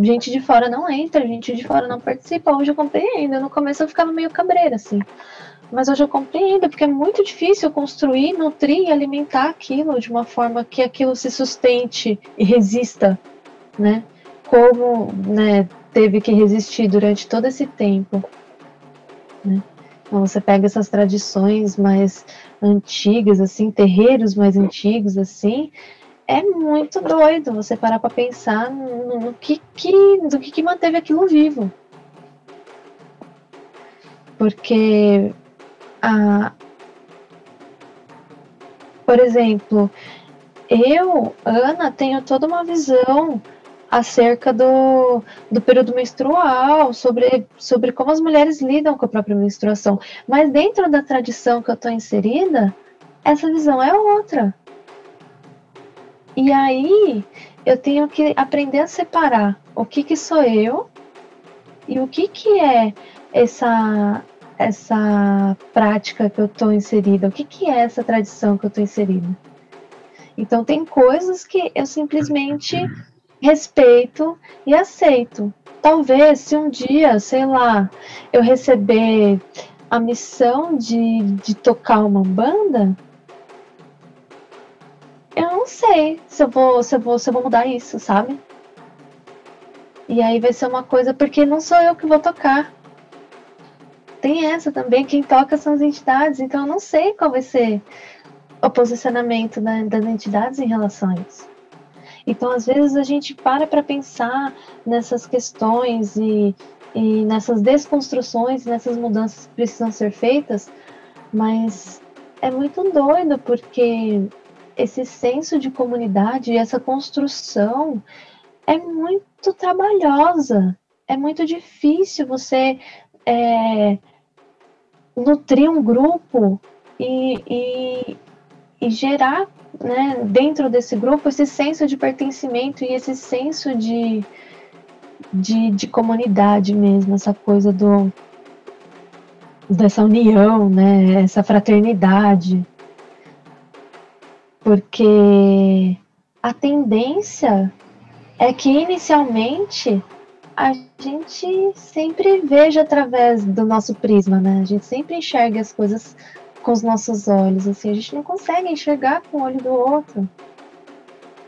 gente de fora não entra, gente de fora não participa. Hoje eu compreendo. No começo eu ficava meio cabreira, assim. Mas hoje eu compreendo, porque é muito difícil construir, nutrir e alimentar aquilo de uma forma que aquilo se sustente e resista, né? Como né, teve que resistir durante todo esse tempo. Né? Então você pega essas tradições mais antigas, assim, terreiros mais antigos, assim, é muito doido você parar para pensar no, no, que, que, do que, que manteve aquilo vivo. Porque, a, por exemplo, eu, Ana, tenho toda uma visão acerca do, do período menstrual, sobre, sobre como as mulheres lidam com a própria menstruação. Mas dentro da tradição que eu estou inserida, essa visão é outra. E aí eu tenho que aprender a separar o que, que sou eu e o que, que é essa, essa prática que eu estou inserida, o que, que é essa tradição que eu estou inserida. Então tem coisas que eu simplesmente respeito e aceito. Talvez se um dia, sei lá, eu receber a missão de, de tocar uma banda, eu não sei se eu vou, se eu vou, se eu vou mudar isso, sabe? E aí vai ser uma coisa porque não sou eu que vou tocar. Tem essa também, quem toca são as entidades, então eu não sei qual vai ser o posicionamento da, das entidades em relação a isso. Então, às vezes, a gente para para pensar nessas questões e, e nessas desconstruções, nessas mudanças que precisam ser feitas, mas é muito doido porque esse senso de comunidade essa construção é muito trabalhosa. É muito difícil você é, nutrir um grupo e, e, e gerar né, dentro desse grupo esse senso de pertencimento e esse senso de, de, de comunidade mesmo, essa coisa do dessa união, né, essa fraternidade. Porque a tendência é que inicialmente a gente sempre veja através do nosso prisma, né? A gente sempre enxerga as coisas com os nossos olhos, assim, a gente não consegue enxergar com o olho do outro.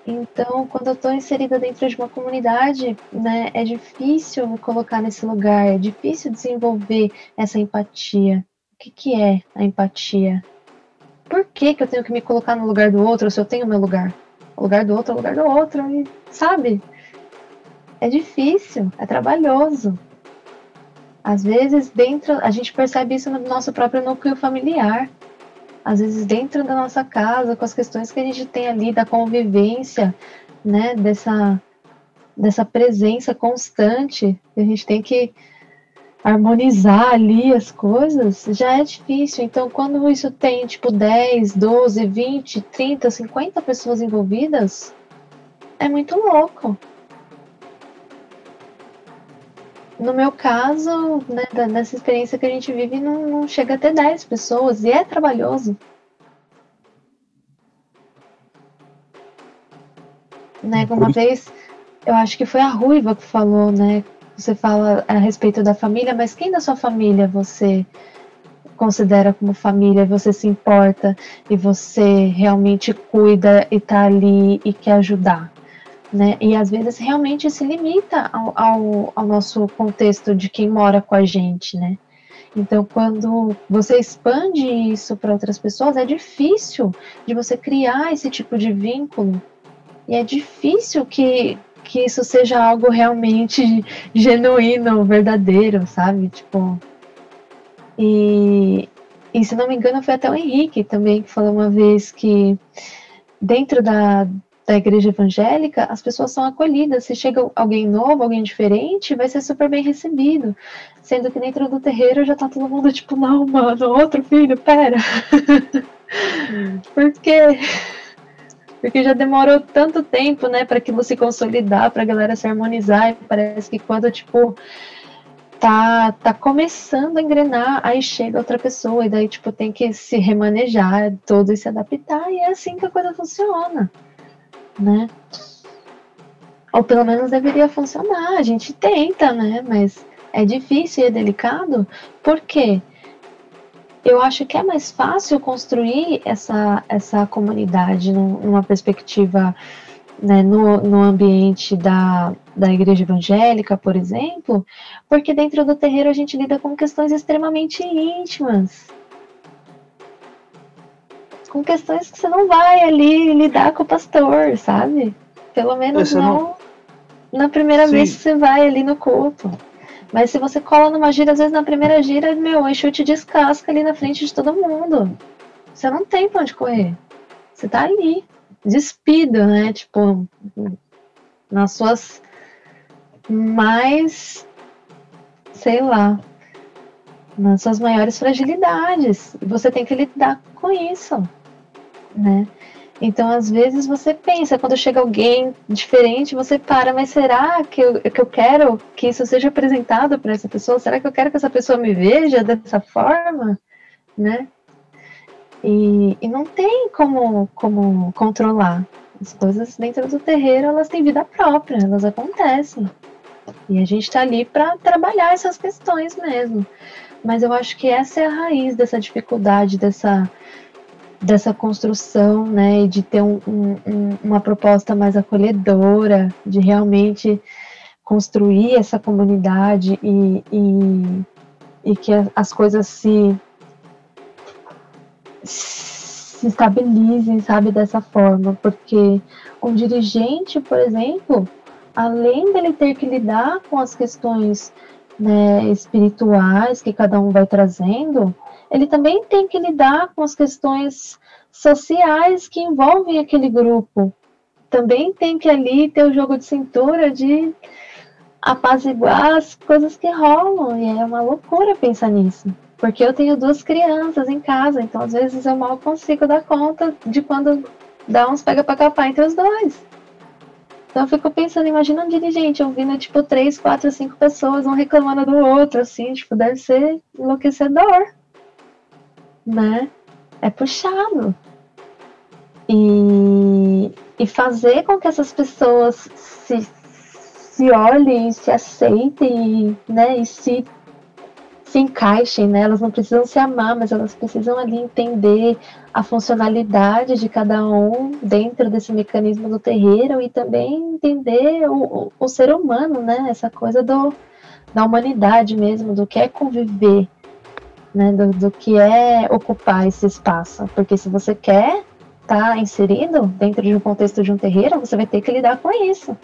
Então, quando eu estou inserida dentro de uma comunidade, né, é difícil me colocar nesse lugar, é difícil desenvolver essa empatia. O que, que é a empatia? Por que, que eu tenho que me colocar no lugar do outro se eu tenho meu lugar? O lugar do outro é o lugar do outro, e, sabe? É difícil, é trabalhoso. Às vezes, dentro, a gente percebe isso no nosso próprio núcleo familiar. Às vezes, dentro da nossa casa, com as questões que a gente tem ali da convivência, né, dessa dessa presença constante, a gente tem que harmonizar ali as coisas, já é difícil. Então, quando isso tem tipo 10, 12, 20, 30, 50 pessoas envolvidas, é muito louco. No meu caso, né, nessa experiência que a gente vive, não, não chega a ter 10 pessoas e é trabalhoso. Né, uma vez, eu acho que foi a Ruiva que falou, né? Você fala a respeito da família, mas quem da sua família você considera como família, você se importa e você realmente cuida e tá ali e quer ajudar? Né? E às vezes realmente se limita ao, ao, ao nosso contexto de quem mora com a gente, né? Então, quando você expande isso para outras pessoas, é difícil de você criar esse tipo de vínculo. E é difícil que, que isso seja algo realmente genuíno, verdadeiro, sabe? Tipo. E, e se não me engano, foi até o Henrique também que falou uma vez que dentro da, da igreja evangélica, as pessoas são acolhidas. Se chega alguém novo, alguém diferente, vai ser super bem recebido. Sendo que dentro do terreiro já tá todo mundo tipo, não, mano, outro filho, pera. Por quê? Porque já demorou tanto tempo, né, para aquilo se consolidar, para a galera se harmonizar. E parece que quando, tipo, tá, tá começando a engrenar, aí chega outra pessoa, e daí, tipo, tem que se remanejar todo e se adaptar, e é assim que a coisa funciona né? Ou pelo menos deveria funcionar. A gente tenta, né? Mas é difícil e é delicado. Por quê? Eu acho que é mais fácil construir essa, essa comunidade numa perspectiva, né, no, no ambiente da, da igreja evangélica, por exemplo, porque dentro do terreiro a gente lida com questões extremamente íntimas, com questões que você não vai ali lidar com o pastor, sabe? Pelo menos não, não, na primeira Sim. vez que você vai ali no culto. Mas se você cola numa gira, às vezes na primeira gira, meu, o Exu te descasca ali na frente de todo mundo. Você não tem pra onde correr. Você tá ali, despido, né? Tipo, nas suas mais, sei lá, nas suas maiores fragilidades. Você tem que lidar com isso né? Então, às vezes, você pensa, quando chega alguém diferente, você para, mas será que eu, que eu quero que isso seja apresentado para essa pessoa? Será que eu quero que essa pessoa me veja dessa forma? Né? E, e não tem como, como controlar. As coisas dentro do terreiro, elas têm vida própria, elas acontecem. E a gente está ali para trabalhar essas questões mesmo. Mas eu acho que essa é a raiz dessa dificuldade, dessa dessa construção, né, de ter um, um, uma proposta mais acolhedora, de realmente construir essa comunidade e, e, e que as coisas se, se estabilizem, sabe, dessa forma, porque um dirigente, por exemplo, além dele ter que lidar com as questões né, espirituais que cada um vai trazendo, ele também tem que lidar com as questões sociais que envolvem aquele grupo. Também tem que ali ter o jogo de cintura de apaziguar as coisas que rolam. E é uma loucura pensar nisso. Porque eu tenho duas crianças em casa, então às vezes eu mal consigo dar conta de quando dá uns pega para capar entre os dois. Então eu fico pensando, imagina um dirigente ouvindo tipo três, quatro, cinco pessoas, um reclamando do outro, assim, tipo, deve ser enlouquecedor né? É puxado. E, e fazer com que essas pessoas se, se olhem, se aceitem, né? E se, se encaixem, né? Elas não precisam se amar, mas elas precisam ali entender a funcionalidade de cada um dentro desse mecanismo do terreiro e também entender o, o, o ser humano, né? Essa coisa do, da humanidade mesmo, do que é conviver né, do, do que é ocupar esse espaço. Porque se você quer estar tá inserido dentro de um contexto de um terreiro, você vai ter que lidar com isso.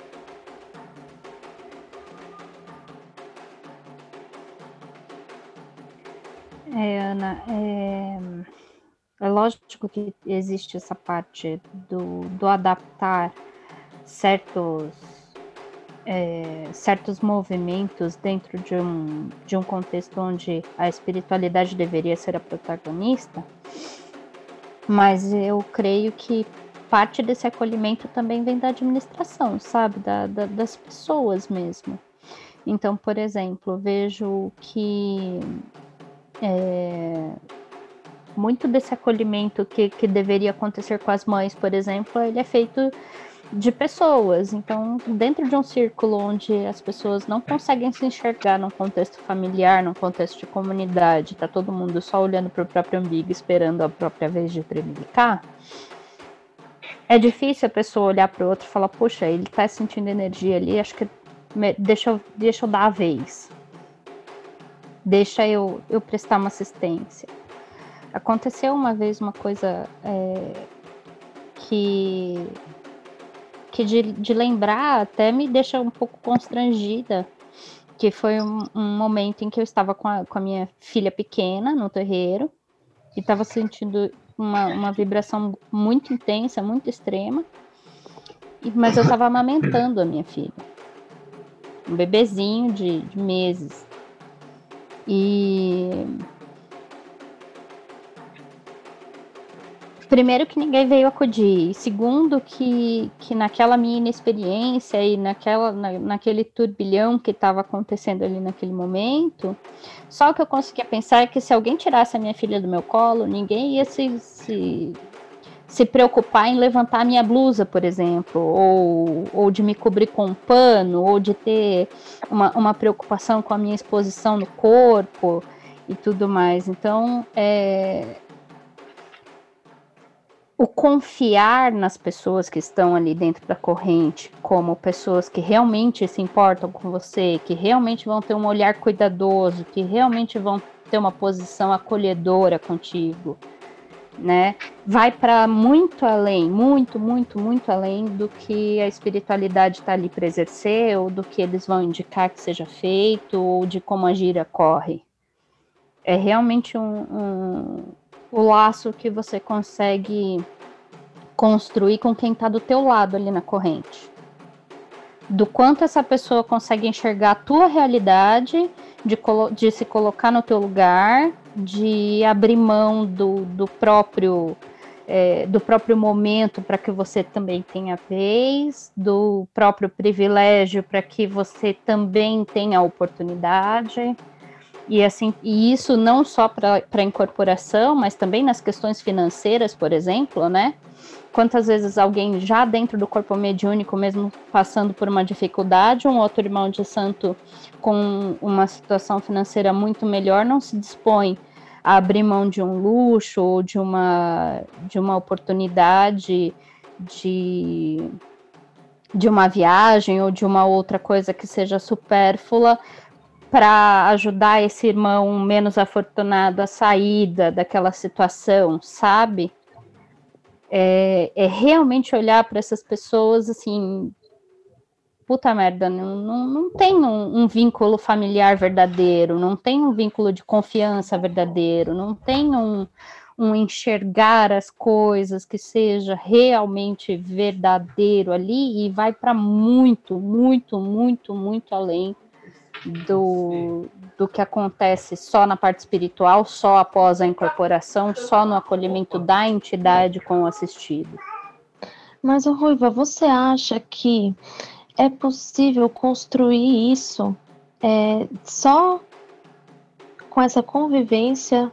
É, Ana, é, é lógico que existe essa parte do, do adaptar certos é, certos movimentos dentro de um, de um contexto onde a espiritualidade deveria ser a protagonista, mas eu creio que parte desse acolhimento também vem da administração, sabe? Da, da, das pessoas mesmo. Então, por exemplo, vejo que é, muito desse acolhimento que, que deveria acontecer com as mães, por exemplo, ele é feito de pessoas. Então, dentro de um círculo onde as pessoas não conseguem se enxergar num contexto familiar, num contexto de comunidade, tá todo mundo só olhando para o próprio umbigo, esperando a própria vez de tremelicar, é difícil a pessoa olhar para o outro e falar: Poxa, ele está sentindo energia ali, acho que deixa eu, deixa eu dar a vez. Deixa eu, eu prestar uma assistência. Aconteceu uma vez uma coisa é, que que de, de lembrar até me deixa um pouco constrangida, que foi um, um momento em que eu estava com a, com a minha filha pequena no terreiro e estava sentindo uma, uma vibração muito intensa, muito extrema, mas eu estava amamentando a minha filha, um bebezinho de, de meses. E primeiro que ninguém veio acudir, segundo que, que naquela minha inexperiência e naquela, na, naquele turbilhão que estava acontecendo ali naquele momento, só o que eu conseguia pensar é que se alguém tirasse a minha filha do meu colo, ninguém ia se, se, se preocupar em levantar a minha blusa, por exemplo, ou, ou de me cobrir com um pano, ou de ter uma, uma preocupação com a minha exposição no corpo e tudo mais. Então, é, o confiar nas pessoas que estão ali dentro da corrente, como pessoas que realmente se importam com você, que realmente vão ter um olhar cuidadoso, que realmente vão ter uma posição acolhedora contigo, né? Vai para muito além, muito, muito, muito além do que a espiritualidade está ali para exercer, ou do que eles vão indicar que seja feito, ou de como a gira corre. É realmente um, um o laço que você consegue construir com quem está do teu lado ali na corrente. Do quanto essa pessoa consegue enxergar a tua realidade, de, de se colocar no teu lugar, de abrir mão do, do próprio é, do próprio momento para que você também tenha vez, do próprio privilégio para que você também tenha oportunidade. E assim, e isso não só para incorporação, mas também nas questões financeiras, por exemplo, né? Quantas vezes alguém já dentro do corpo mediúnico, mesmo passando por uma dificuldade, um outro irmão de santo com uma situação financeira muito melhor não se dispõe a abrir mão de um luxo ou de uma, de uma oportunidade de, de uma viagem ou de uma outra coisa que seja supérflua para ajudar esse irmão menos afortunado a sair daquela situação, sabe? É, é realmente olhar para essas pessoas assim, puta merda, não, não, não tem um, um, vínculo familiar verdadeiro, não tem um vínculo de confiança verdadeiro, não tem um, um enxergar as coisas que seja realmente verdadeiro ali e vai para muito, muito, muito, muito além do, do que acontece só na parte espiritual, só após a incorporação, só no acolhimento da entidade com o assistido. Mas, Ruiva, você acha que é possível construir isso é, só com essa convivência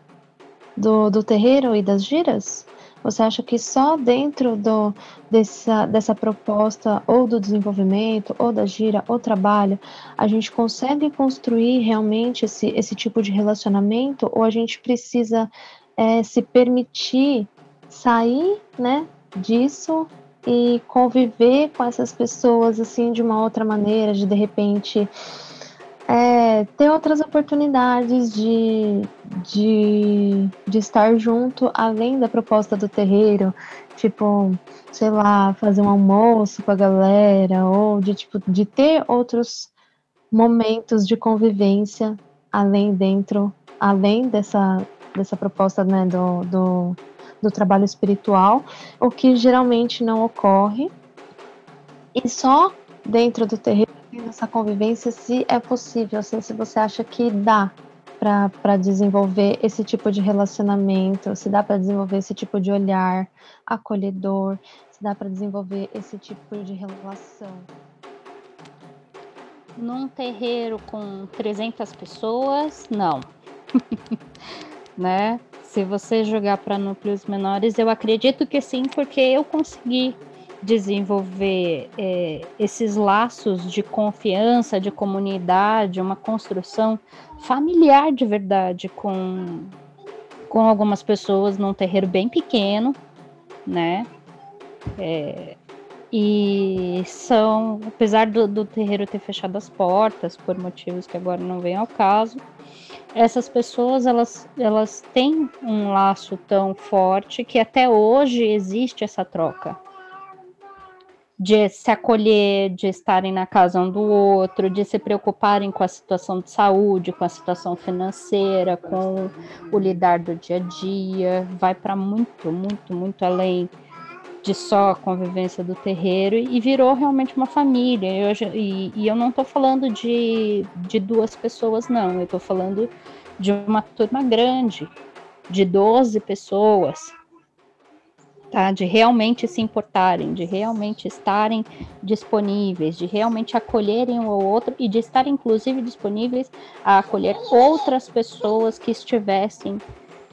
do, do terreiro e das giras? Você acha que só dentro do, dessa, dessa proposta, ou do desenvolvimento, ou da gira, ou trabalho, a gente consegue construir realmente esse, esse tipo de relacionamento, ou a gente precisa é, se permitir sair né, disso e conviver com essas pessoas assim de uma outra maneira, de de repente é, ter outras oportunidades de, de, de estar junto além da proposta do terreiro, tipo, sei lá, fazer um almoço com a galera, ou de tipo, de ter outros momentos de convivência além dentro, além dessa, dessa proposta né, do, do, do trabalho espiritual, o que geralmente não ocorre. E só dentro do terreiro Essa convivência, se é possível, assim, se você acha que dá para desenvolver esse tipo de relacionamento, se dá para desenvolver esse tipo de olhar acolhedor, se dá para desenvolver esse tipo de relação. Num terreiro com 300 pessoas, não. né? Se você jogar para núcleos menores, eu acredito que sim, porque eu consegui desenvolver é, esses laços de confiança, de comunidade, uma construção familiar de verdade com, com algumas pessoas num terreiro bem pequeno, né? É, e são, apesar do, do terreiro ter fechado as portas por motivos que agora não vem ao caso, essas pessoas elas, elas têm um laço tão forte que até hoje existe essa troca de se acolher, de estarem na casa um do outro, de se preocuparem com a situação de saúde, com a situação financeira, com o lidar do dia a dia, vai para muito, muito, muito além de só a convivência do terreiro e virou realmente uma família. Eu, e, e eu não estou falando de, de duas pessoas, não, eu estou falando de uma turma grande, de 12 pessoas, tá? De realmente se importarem, de realmente estarem disponíveis, de realmente acolherem um ou outro e de estar inclusive disponíveis a acolher outras pessoas que estivessem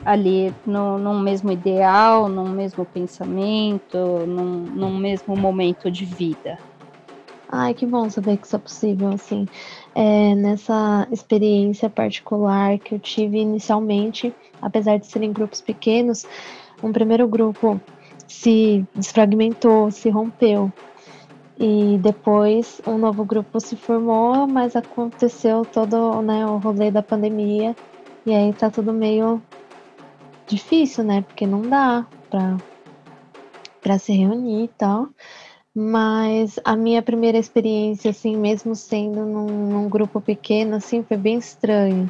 ali no, num mesmo ideal, num mesmo pensamento, num, num mesmo momento de vida. Ai, que bom saber que isso é possível, assim. É, nessa experiência particular que eu tive inicialmente, apesar de serem grupos pequenos, um primeiro grupo se desfragmentou, se rompeu. E depois um novo grupo se formou, mas aconteceu todo né, o rolê da pandemia. E aí tá tudo meio difícil, né? Porque não dá pra, se reunir e tal. Mas a minha primeira experiência, assim, mesmo sendo num, num grupo pequeno, assim, foi bem estranho.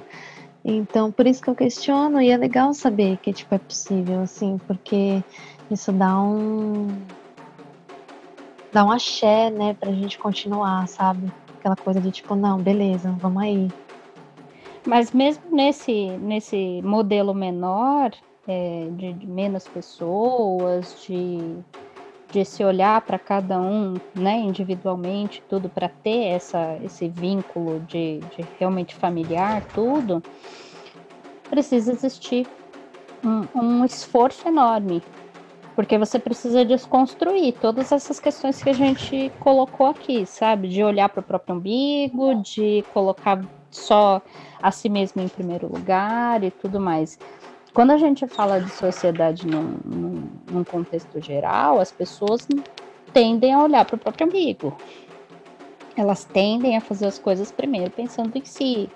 Então, por isso que eu questiono, e é legal saber que, tipo, é possível, assim, porque isso dá um. dá um axé, né, pra gente continuar, sabe? Aquela coisa de tipo, não, beleza, vamos aí. Mas mesmo nesse, nesse modelo menor, é, de, de, menos pessoas, de, de se olhar para cada um né, individualmente, tudo para ter essa, esse vínculo de, de realmente familiar, tudo, precisa existir um, um esforço enorme porque você precisa desconstruir todas essas questões que a gente colocou aqui, sabe? De olhar para o próprio umbigo, de colocar só a si mesmo em primeiro lugar e tudo mais. Quando a gente fala de sociedade num, num, num contexto geral, as pessoas tendem a olhar para o próprio umbigo. Elas tendem a fazer as coisas primeiro pensando em si.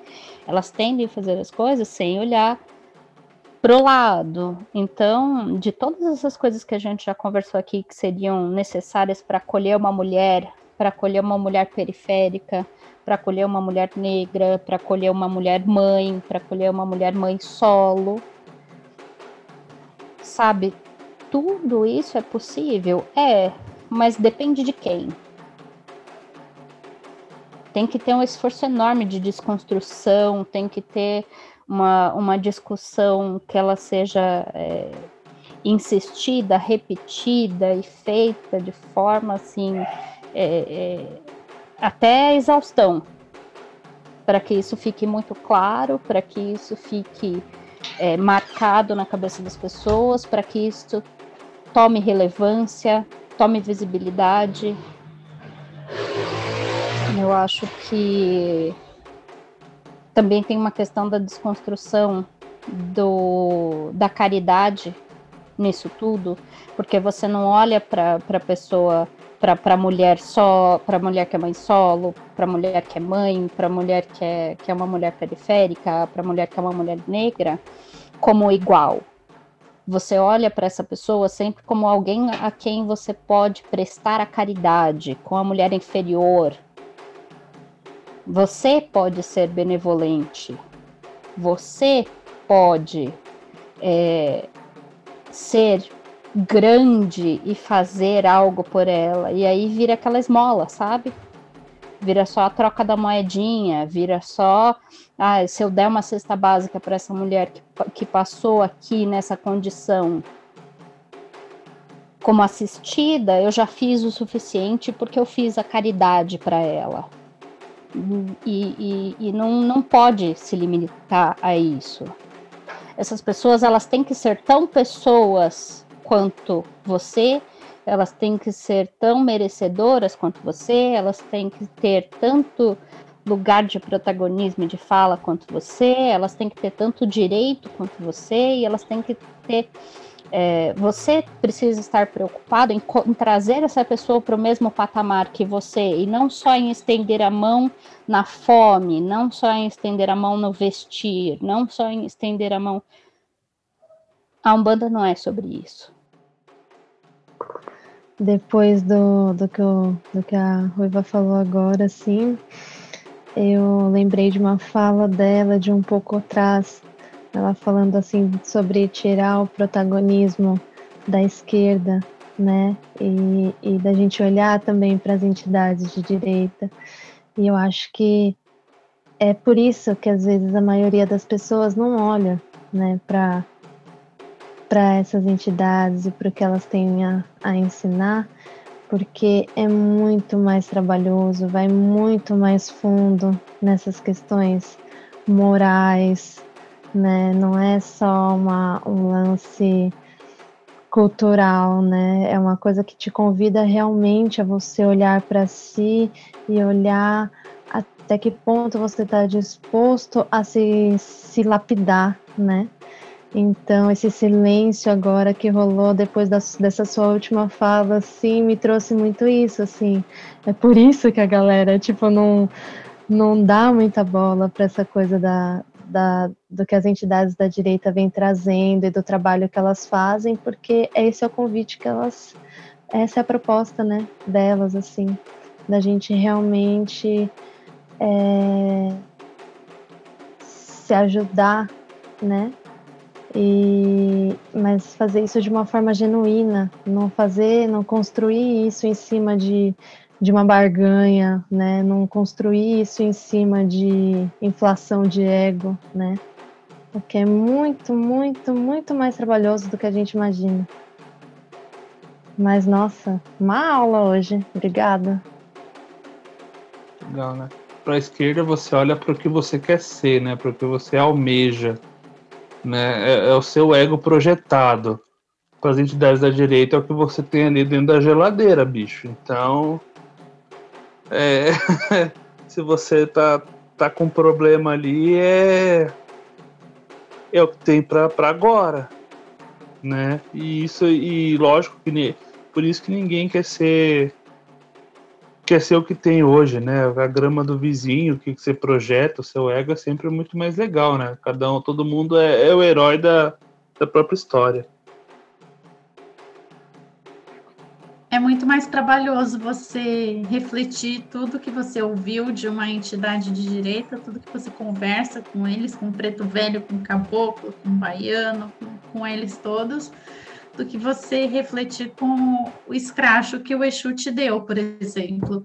Elas tendem a fazer as coisas sem olhar pro lado. Então, de todas essas coisas que a gente já conversou aqui que seriam necessárias para acolher uma mulher, para acolher uma mulher periférica, para acolher uma mulher negra, para acolher uma mulher mãe, para acolher uma mulher mãe solo. Sabe, tudo isso é possível? É, mas depende de quem. Tem que ter um esforço enorme de desconstrução, tem que ter uma, uma discussão que ela seja é, insistida, repetida e feita de forma assim é, é, até exaustão, para que isso fique muito claro, para que isso fique é, marcado na cabeça das pessoas, para que isso tome relevância, tome visibilidade. Eu acho que também tem uma questão da desconstrução do, da caridade nisso tudo, porque você não olha para a pessoa, para a mulher só, para a mulher que é mãe solo, para a mulher que é mãe, para a mulher que é, que é uma mulher periférica, para a mulher que é uma mulher negra, como igual. Você olha para essa pessoa sempre como alguém a quem você pode prestar a caridade, com a mulher inferior, você pode ser benevolente. Você pode é, ser grande e fazer algo por ela. E aí vira aquela esmola, sabe? vira só a troca da moedinha, vira só ah, se eu der uma cesta básica para essa mulher que, que passou aqui nessa condição como assistida, eu já fiz o suficiente porque eu fiz a caridade para ela. E, e, e, não, não pode se limitar a isso. Essas pessoas elas têm que ser tão pessoas quanto você, elas têm que ser tão merecedoras quanto você, elas têm que ter tanto lugar de protagonismo e de fala quanto você, elas têm que ter tanto direito quanto você, e elas têm que ter é, você precisa estar preocupado em, em trazer essa pessoa para o mesmo patamar que você, e não só em estender a mão na fome, não só em estender a mão no vestir, não só em estender a mão. A Umbanda não é sobre isso. Depois do, do, que, o, do que a Ruiva falou agora, sim, eu lembrei de uma fala dela de um pouco atrás, ela falando assim sobre tirar o protagonismo da esquerda, né? E, e da gente olhar também para as entidades de direita. E eu acho que é por isso que às vezes a maioria das pessoas não olha, né, para para essas entidades e para o que elas têm a, a ensinar, porque é muito mais trabalhoso, vai muito mais fundo nessas questões morais, né? Não é só uma, um lance cultural, né? É uma coisa que te convida realmente a você olhar para si e olhar até que ponto você está disposto a se, se lapidar, né? Então, esse silêncio agora que rolou depois da, dessa sua última fala, assim, me trouxe muito isso, assim. É por isso que a galera, tipo, não, não dá muita bola para essa coisa da, da, do que as entidades da direita vêm trazendo e do trabalho que elas fazem, porque esse é o convite que elas, essa é a proposta, né, delas, assim, da gente realmente é, se ajudar, né, e, mas fazer isso de uma forma genuína, não fazer, não construir isso em cima de de uma barganha, né? Não construir isso em cima de inflação de ego, né? Porque é muito, muito, muito mais trabalhoso do que a gente imagina. Mas nossa, uma aula hoje. Obrigada. Legal, né? Para a esquerda você olha para o que você quer ser, né? Para o que você almeja, né? É, é o seu ego projetado. Para as entidades da direita é o que você tem ali dentro da geladeira, bicho. Então, é, se você tá, tá com problema ali, é, é o que tem para agora, né? E isso, e lógico que por isso que ninguém quer ser quer ser o que tem hoje, né? A grama do vizinho, o que você projeta, o seu ego é sempre muito mais legal, né? Cada um, todo mundo é, é o herói da, da própria história. É muito mais trabalhoso você refletir tudo que você ouviu de uma entidade de direita, tudo que você conversa com eles, com preto velho, com caboclo, com baiano, com, com eles todos, do que você refletir com o escracho que o Exu te deu, por exemplo.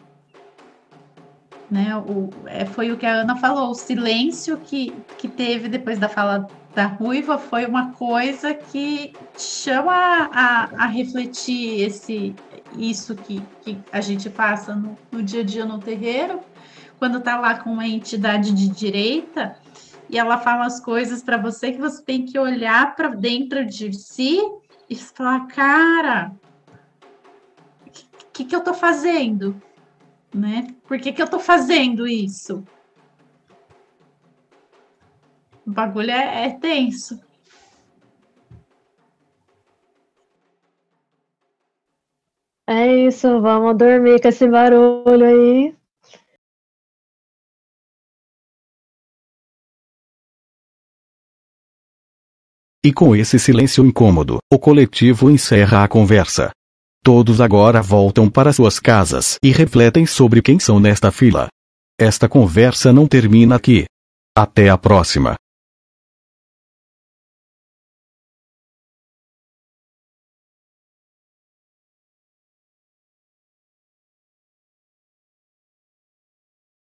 Né, o, é, foi o que a Ana falou, o silêncio que, que teve depois da fala da Ruiva foi uma coisa que chama a, a refletir esse, isso que, que a gente passa no, no dia a dia no terreiro, quando tá lá com uma entidade de direita e ela fala as coisas para você que você tem que olhar para dentro de si e falar, cara, o que, que eu tô fazendo? Né? Por que, que eu tô fazendo isso? O bagulho é, é tenso. É isso, vamos dormir com esse barulho aí. E com esse silêncio incômodo, o coletivo encerra a conversa. Todos agora voltam para suas casas e refletem sobre quem são nesta fila. Esta conversa não termina aqui. Até a próxima.